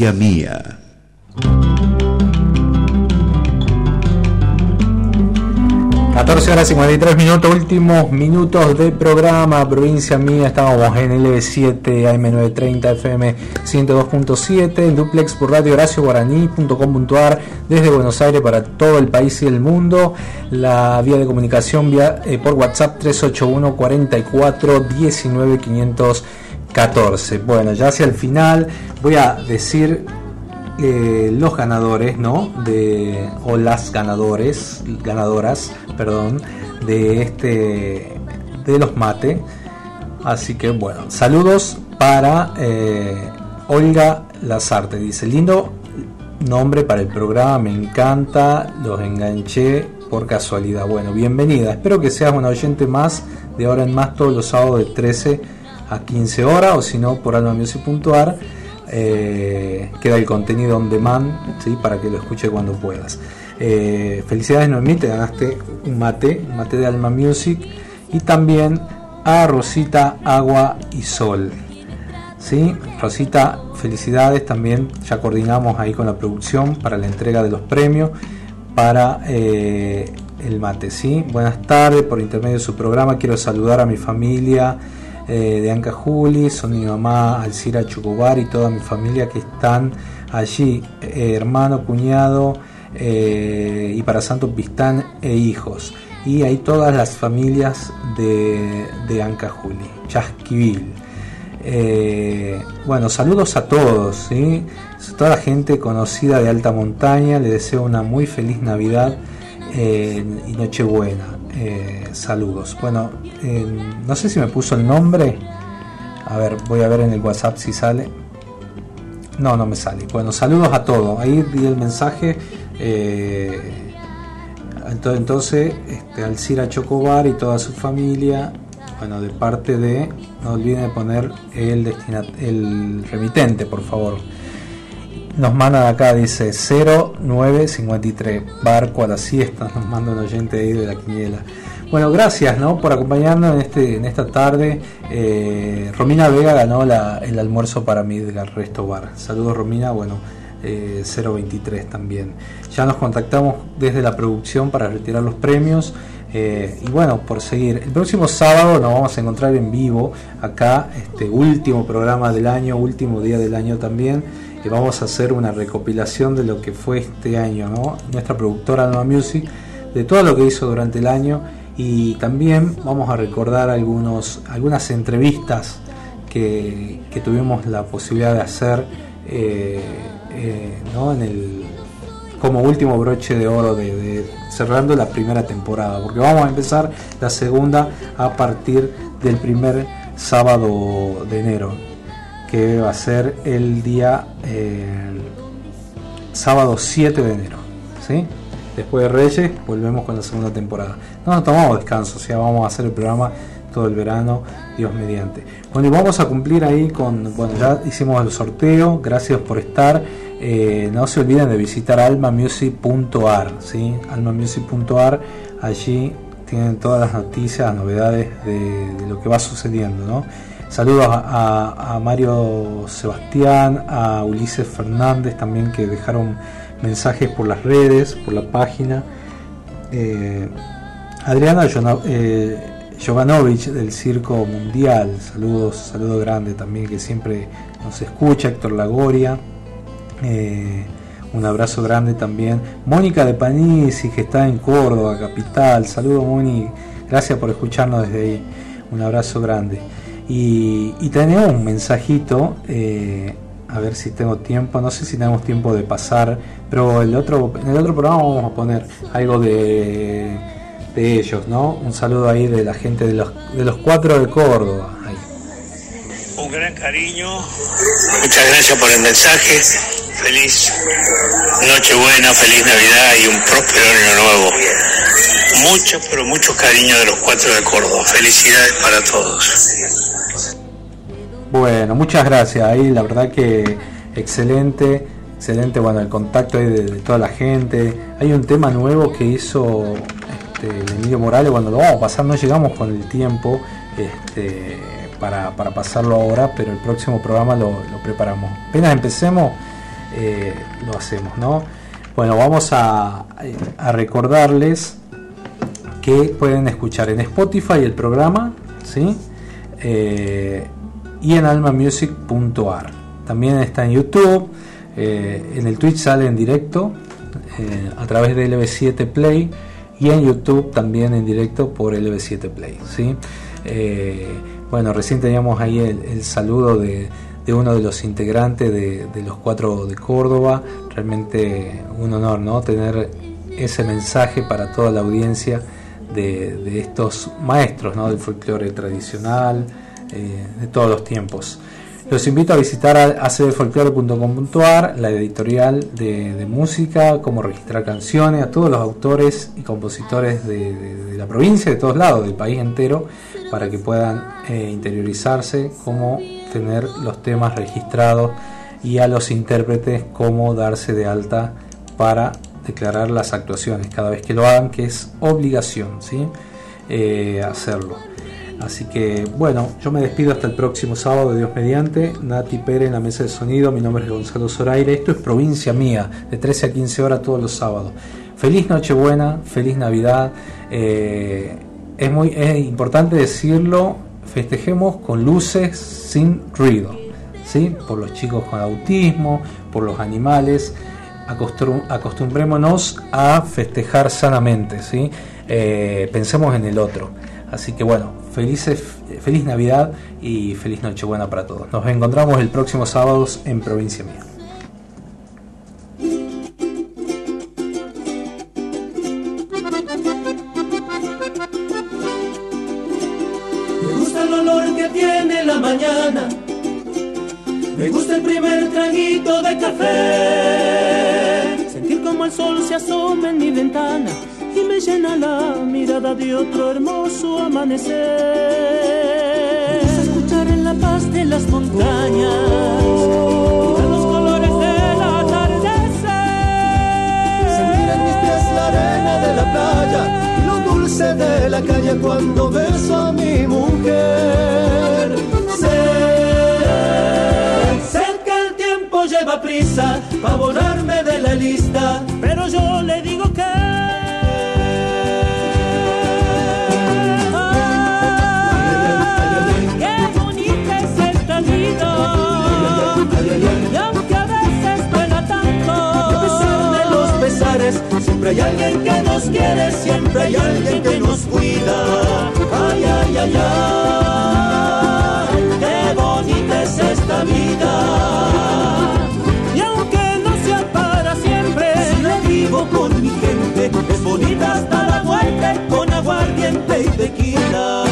Mía. 14 horas 53 minutos, últimos minutos de programa, provincia mía, estábamos en LB7, AM930, FM 102.7, en duplex por radio Horacio Guaraní.com.ar, desde Buenos Aires para todo el país y el mundo, la vía de comunicación vía, eh, por WhatsApp 381 44 19 514. Bueno, ya hacia el final voy a decir eh, los ganadores, ¿no? De, o las ganadores, ganadoras, perdón, de este, de los mate. Así que bueno, saludos para eh, Olga Lazarte. Dice, lindo nombre para el programa, me encanta, los enganché por casualidad. Bueno, bienvenida. Espero que seas un oyente más de ahora en más todos los sábados de 13 a 15 horas o si no por almamusic.ar eh, queda el contenido on demand ¿sí? para que lo escuche cuando puedas. Eh, felicidades Noemí, te ganaste un mate, un mate de Alma Music y también a Rosita Agua y Sol. ¿Sí? Rosita, felicidades también, ya coordinamos ahí con la producción para la entrega de los premios para eh, el mate. ¿sí? Buenas tardes, por intermedio de su programa quiero saludar a mi familia eh, de Anca Juli, son mi mamá Alcira Chucubar y toda mi familia que están allí, eh, hermano, cuñado eh, y para Santo Pistán e hijos. Y hay todas las familias de, de Anca Juli, Chasquivil. Bueno, saludos a todos, ¿sí? toda la gente conocida de alta montaña, les deseo una muy feliz Navidad y Nochebuena. Eh, saludos. Bueno, eh, no sé si me puso el nombre. A ver, voy a ver en el WhatsApp si sale. No, no me sale. Bueno, saludos a todos. Ahí di el mensaje. eh, ento- entonces, este, Alcira Chocobar y toda su familia. Bueno, de parte de. No olviden de poner el, el remitente, por favor. Nos manda acá, dice 0953, barco a la siesta, nos manda un oyente ahí de la quiniela. Bueno, gracias ¿no? por acompañarnos en, este, en esta tarde. Eh, Romina Vega ganó la- el almuerzo para Midgar Resto Bar. Saludos Romina, bueno, eh, 023 también. Ya nos contactamos desde la producción para retirar los premios. eh, y bueno, por seguir, el próximo sábado nos vamos a encontrar en vivo acá, este último programa del año, último día del año también, y vamos a hacer una recopilación de lo que fue este año. Nuestra productora Alma Music, de todo lo que hizo durante el año y también vamos a recordar algunos, algunas entrevistas que, que tuvimos la posibilidad de hacer eh, eh, ¿no? en el, como último broche de oro de- cerrando la primera temporada porque vamos a empezar la segunda a partir del primer sábado de enero que va a ser el día eh, sábado 7 de enero ¿sí? después de Reyes volvemos con la segunda temporada no nos tomamos descanso o sea vamos a hacer el programa todo el verano Dios mediante bueno y vamos a cumplir ahí con bueno ya hicimos el sorteo gracias por estar Eh, no se olviden de visitar almamusic.ar ¿sí? almamusic.ar allí tienen todas las noticias las novedades de, de lo que va sucediendo ¿no? Saludos a, Mario Sebastián, a Ulises Fernández también que dejaron mensajes por las redes, por la página. Eh, Adriana eh, del Circo Mundial, saludos, saludo grande también que siempre nos escucha, Héctor Lagoria. Eh, un abrazo grande también. Mónica de Panisi, que está en Córdoba, capital. Saludos, Moni. Gracias por escucharnos desde ahí. Un abrazo grande. Y, y tenemos un mensajito. eh, a ver si tengo tiempo. No sé si tenemos tiempo de pasar. Pero el otro, en el otro programa vamos a poner algo de, de ellos, ¿no? Un saludo ahí de la gente de los, de los cuatro de Córdoba. Ahí. Un gran cariño, muchas gracias por el mensaje, feliz Nochebuena, feliz Navidad y un próspero año nuevo. Mucho, pero mucho cariño de los cuatro de Córdoba. Felicidades para todos. Bueno, muchas gracias. Ahí la verdad que excelente, excelente. Bueno, el contacto de, toda la gente. Hay un tema nuevo que hizo este, Emilio Morales. Cuando lo vamos a pasar, no llegamos con el tiempo este, para, para pasarlo ahora, pero el próximo programa lo, lo preparamos. Apenas empecemos, eh, lo hacemos, ¿no? Bueno, vamos a, a recordarles que pueden escuchar en Spotify el programa, ¿sí? Eh, y en almamusic.ar. También está en YouTube, eh, en el Twitch sale en directo eh, a través de LB7 Play y en YouTube también en directo por LB7 Play. ¿sí? Eh, bueno, recién teníamos ahí el, saludo de, de uno de los integrantes de, de los cuatro de Córdoba. Realmente un honor ¿no? tener ese mensaje para toda la audiencia de, de estos maestros ¿no? del folclore tradicional eh, de todos los tiempos. Los invito a visitar acdfolclore.com.ar, la editorial de, música, cómo registrar canciones, a todos los autores y compositores de la provincia, de todos lados, del país entero, para que puedan eh, interiorizarse, cómo tener los temas registrados y a los intérpretes cómo darse de alta para declarar las actuaciones cada vez que lo hagan, que es obligación ¿sí? Eh, hacerlo. Así que bueno, yo me despido hasta el próximo sábado Dios mediante. Nati Pérez en la mesa de sonido. Mi nombre es Gonzalo Zoraire. Esto es Provincia Mía, de 13 a 15 horas todos los sábados. Feliz Nochebuena, feliz Navidad. Eh, es muy es importante decirlo. Festejemos con luces sin ruido. ¿sí? Por los chicos con autismo, por los animales. Acostum- acostumbrémonos a festejar sanamente. ¿sí? Eh, pensemos en el otro. Así que bueno, felices, feliz Navidad y feliz Nochebuena para todos. Nos encontramos el próximo sábado en Provincia Mía. Me gusta el olor que tiene la mañana. Me gusta el primer traguito de café. Sentir como el sol se asoma en mi ventana la mirada de otro hermoso amanecer. Escuchar en la paz de las montañas los colores del atardecer. Sentir en mis pies la arena de la playa y lo dulce de la calle cuando beso a mi mujer. Sé, sé que el tiempo lleva prisa para borrarme de la lista, pero yo le digo que siempre hay alguien que nos quiere, siempre hay alguien que nos cuida. Ay, ay, ay, ay, qué bonita es esta vida. Y aunque no sea para siempre. Si la vivo con mi gente, es bonita hasta la muerte, con aguardiente y tequila.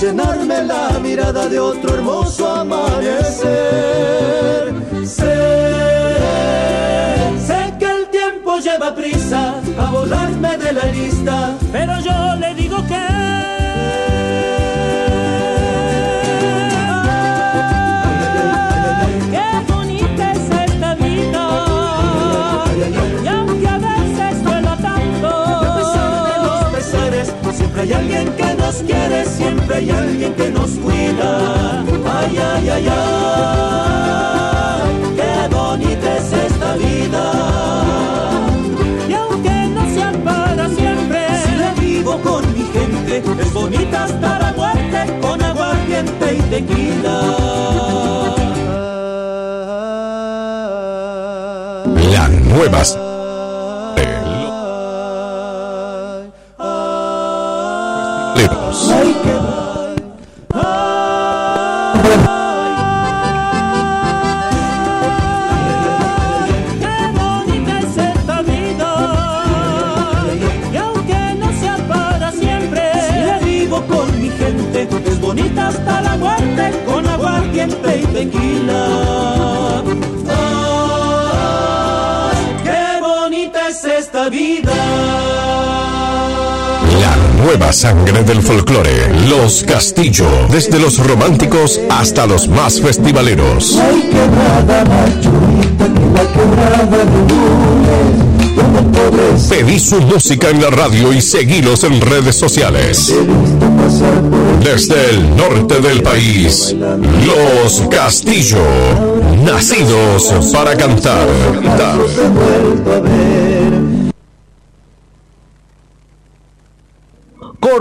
Llenarme la mirada de otro hermoso amanecer. Sé, sé que el tiempo lleva prisa a volarme de la lista, Pero yo le digo que. Hay alguien que nos quiere, siempre hay alguien que nos cuida. Ay, ay, ay, ay, qué bonita es esta vida. Y aunque no sea para siempre. Si la vivo con mi gente, es bonita hasta la muerte, con aguardiente y tequila. Las nuevas. Nueva sangre del folclore. Los Castillo. Desde los románticos hasta los más festivaleros. Pedí su música en la radio y seguilos en redes sociales. Desde el norte del país, Los Castillo, nacidos para cantar.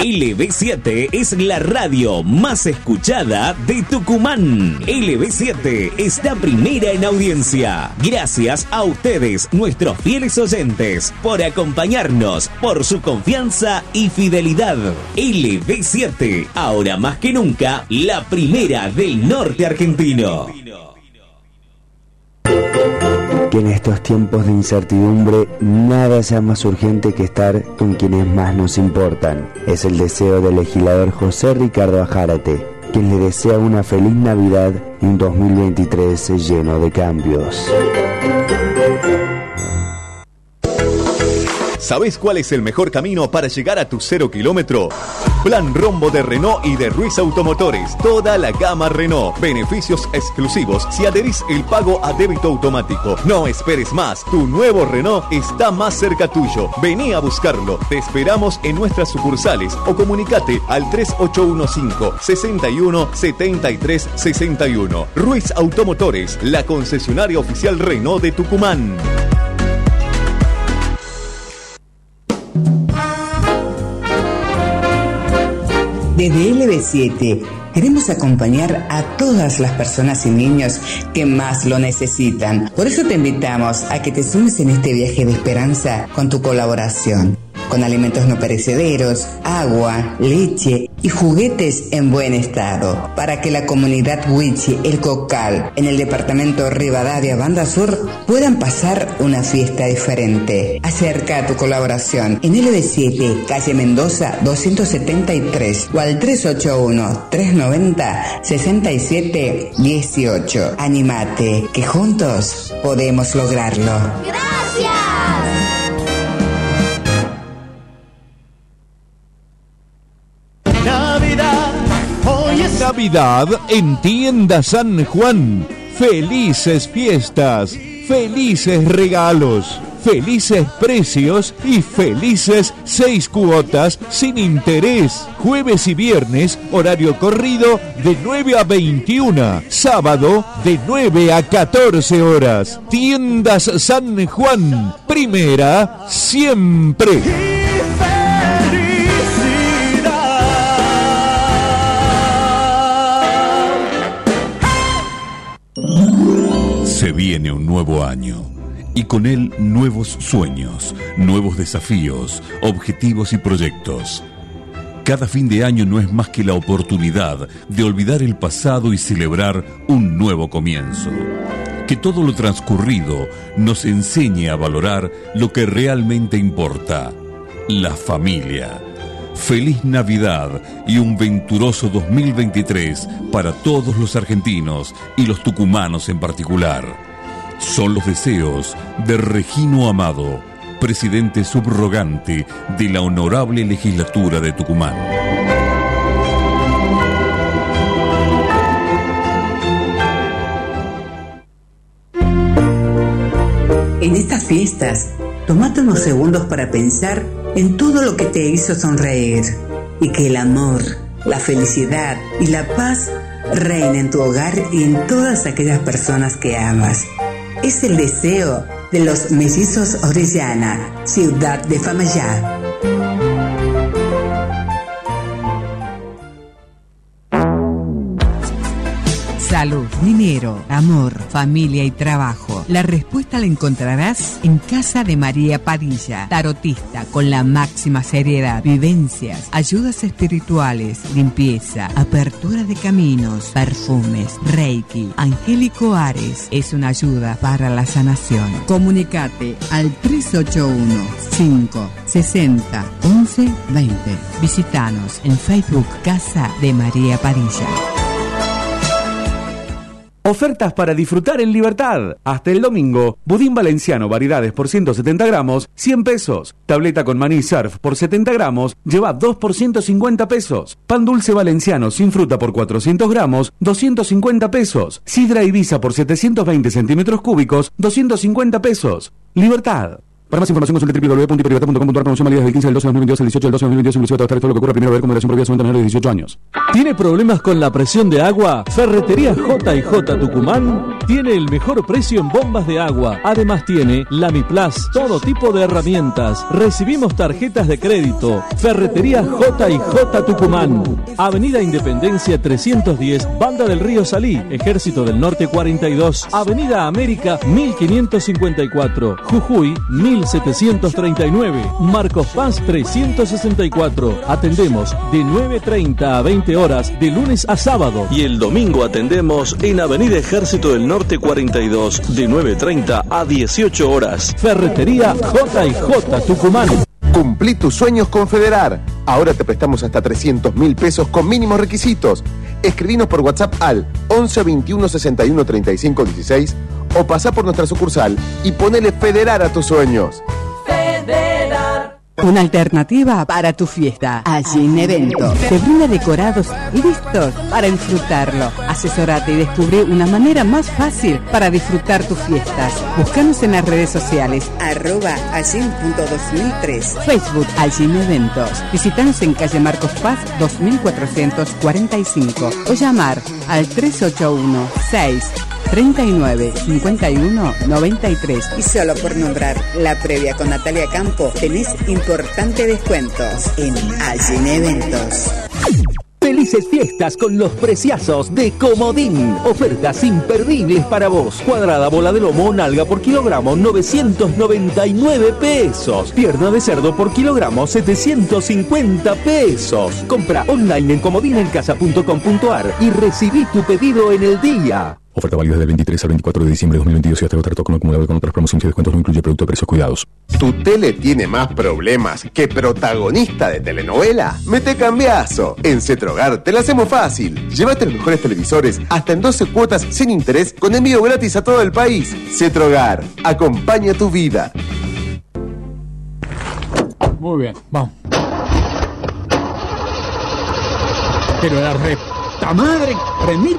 LB7 es la radio más escuchada de Tucumán. LB7 está primera en audiencia. Gracias a ustedes, nuestros fieles oyentes, por acompañarnos, por su confianza y fidelidad. LB7, ahora más que nunca, la primera del norte argentino. Que en estos tiempos de incertidumbre nada sea más urgente que estar con quienes más nos importan. Es el deseo del legislador José Ricardo Ajárate, quien le desea una feliz Navidad y un 2023 lleno de cambios. ¿Sabés cuál es el mejor camino para llegar a tu cero kilómetro? Plan Rombo de Renault y de Ruiz Automotores. Toda la gama Renault. Beneficios exclusivos si adherís el pago a débito automático. No esperes más. Tu nuevo Renault está más cerca tuyo. Vení a buscarlo. Te esperamos en nuestras sucursales o comunicate al 3815 61 73 61. Ruiz Automotores, la concesionaria oficial Renault de Tucumán. Desde LB7 queremos acompañar a todas las personas y niños que más lo necesitan. Por eso te invitamos a que te sumes en este viaje de esperanza con tu colaboración. Con alimentos no perecederos, agua, leche y juguetes en buen estado, para que la comunidad Huichi El Cocal en el departamento Rivadavia Banda Sur puedan pasar una fiesta diferente. Acerca tu colaboración en LB7, calle Mendoza 273 o al 381 390 67 18. Animate, que juntos podemos lograrlo. Navidad, Navidad en Tienda San Juan. Felices fiestas, felices regalos, felices precios y felices seis cuotas sin interés. Jueves y viernes, horario corrido de 9 a 21. Sábado de 9 a 14 horas. Tiendas San Juan. Primera siempre. Se viene un nuevo año y con él nuevos sueños, nuevos desafíos, objetivos y proyectos. Cada fin de año no es más que la oportunidad de olvidar el pasado y celebrar un nuevo comienzo. Que todo lo transcurrido nos enseñe a valorar lo que realmente importa, la familia. Feliz Navidad y un venturoso 2023 para todos los argentinos y los tucumanos en particular. Son los deseos de Regino Amado, presidente subrogante de la Honorable Legislatura de Tucumán. En estas fiestas, tomate unos segundos para pensar en todo lo que te hizo sonreír y que el amor, la felicidad y la paz reinen en tu hogar y en todas aquellas personas que amas. Es el deseo de los mellizos Orellana, ciudad de Famayá. Salud, dinero, amor, familia y trabajo. La respuesta la encontrarás en Casa de María Padilla, tarotista con la máxima seriedad, vivencias, ayudas espirituales, limpieza, apertura de caminos, perfumes, Reiki, Angélico Ares es una ayuda para la sanación. Comunicate al 381 5 60 11 20. Visítanos en Facebook Casa de María Padilla. Ofertas para disfrutar en libertad. Hasta el domingo, budín valenciano variedades por 170 gramos, 100 pesos. Tableta con maní surf por 70 gramos, lleva 2 por 150 pesos. Pan dulce valenciano sin fruta por 400 gramos, 250 pesos. Sidra Ibiza por 720 centímetros cúbicos, 250 pesos. Libertad. Para más información consulte www.hiperlibertad.com.ar promoción válida desde el 15 del 12 de 2022 al 18 del 12 de 2022 inclusive todo lo que ocurra primero ver con moderación prohibida solamente menores de 18 años. ¿Tiene problemas con la presión de agua? Ferretería J&J Tucumán tiene el mejor precio en bombas de agua. Además tiene Lamiplas, todo tipo de herramientas. Recibimos tarjetas de crédito. Ferretería J&J Tucumán. Avenida Independencia 310, Banda del Río Salí, Ejército del Norte 42, Avenida América 1554, Jujuy 1739, Marcos Paz 364. Atendemos de 9.30 a 20 horas de lunes a sábado y el domingo atendemos en Avenida Ejército del Norte 42 de 9.30 a 18 horas. Ferretería J&J Tucumán. Cumplí tus sueños con Federar. Ahora te prestamos hasta 300 mil pesos con mínimos requisitos. Escribinos por WhatsApp al 11 21 61 35 16 o pasá por nuestra sucursal y ponele Federar a tus sueños. Una alternativa para tu fiesta. Allí Evento. Te brinda decorados y listos para disfrutarlo. Asesorate y descubre una manera más fácil para disfrutar tus fiestas. Búscanos en las redes sociales. Arroba allin.2003. Facebook Allin Eventos. Visítanos en calle Marcos Paz 2445 o llamar al 381 6 39 51 93. Y solo por nombrar la previa con Natalia Campo, tenés importantes descuentos en Allin Eventos. Felices fiestas con los preciazos de Comodín. Ofertas imperdibles para vos. Cuadrada bola de lomo nalga por kilogramo 999 pesos. Pierna de cerdo por kilogramo 750 pesos. Compra online en comodinencasa.com.ar y recibí tu pedido en el día. Oferta válida del 23 al 24 de diciembre de 2022 y hasta agotar con acumulado con otras promociones y descuentos no incluye producto de precios cuidados. ¿Tu tele tiene más problemas que protagonista de telenovela? Mete cambiazo. En Cetrogar te la hacemos fácil. Llévate los mejores televisores hasta en 12 cuotas sin interés con envío gratis a todo el país. Cetrogar, acompaña tu vida. Muy bien, vamos. Pero la reta madre, remil.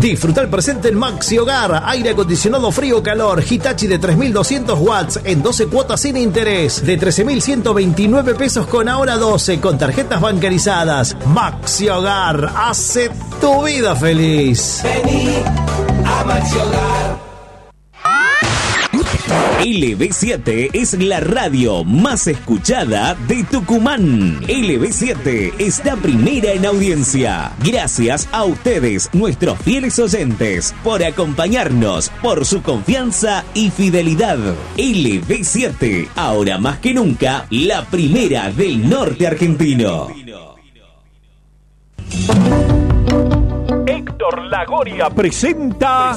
Disfruta el presente en Maxi Hogar. Aire acondicionado frío-calor. Hitachi de 3200 watts en 12 cuotas sin interés. De 13.129 pesos con ahora 12 con tarjetas bancarizadas. Maxi Hogar. Hace tu vida feliz. Vení a Maxi Hogar. LB7 es la radio más escuchada de Tucumán. LB7 está primera en audiencia. Gracias a ustedes, nuestros fieles oyentes, por acompañarnos, por su confianza y fidelidad. LB7, ahora más que nunca, la primera del norte argentino. Héctor Lagoria presenta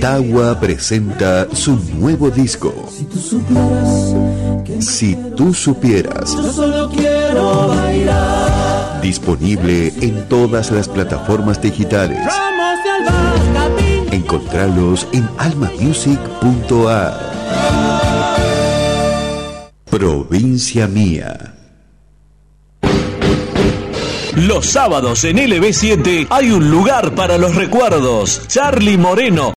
Tawa presenta su nuevo disco. Si tú supieras que Si tú supieras, yo solo quiero bailar. disponible en todas las plataformas digitales. Encontralos en almamusic.ar. Provincia Mía. Los sábados en LB7 hay un lugar para los recuerdos. Charlie Moreno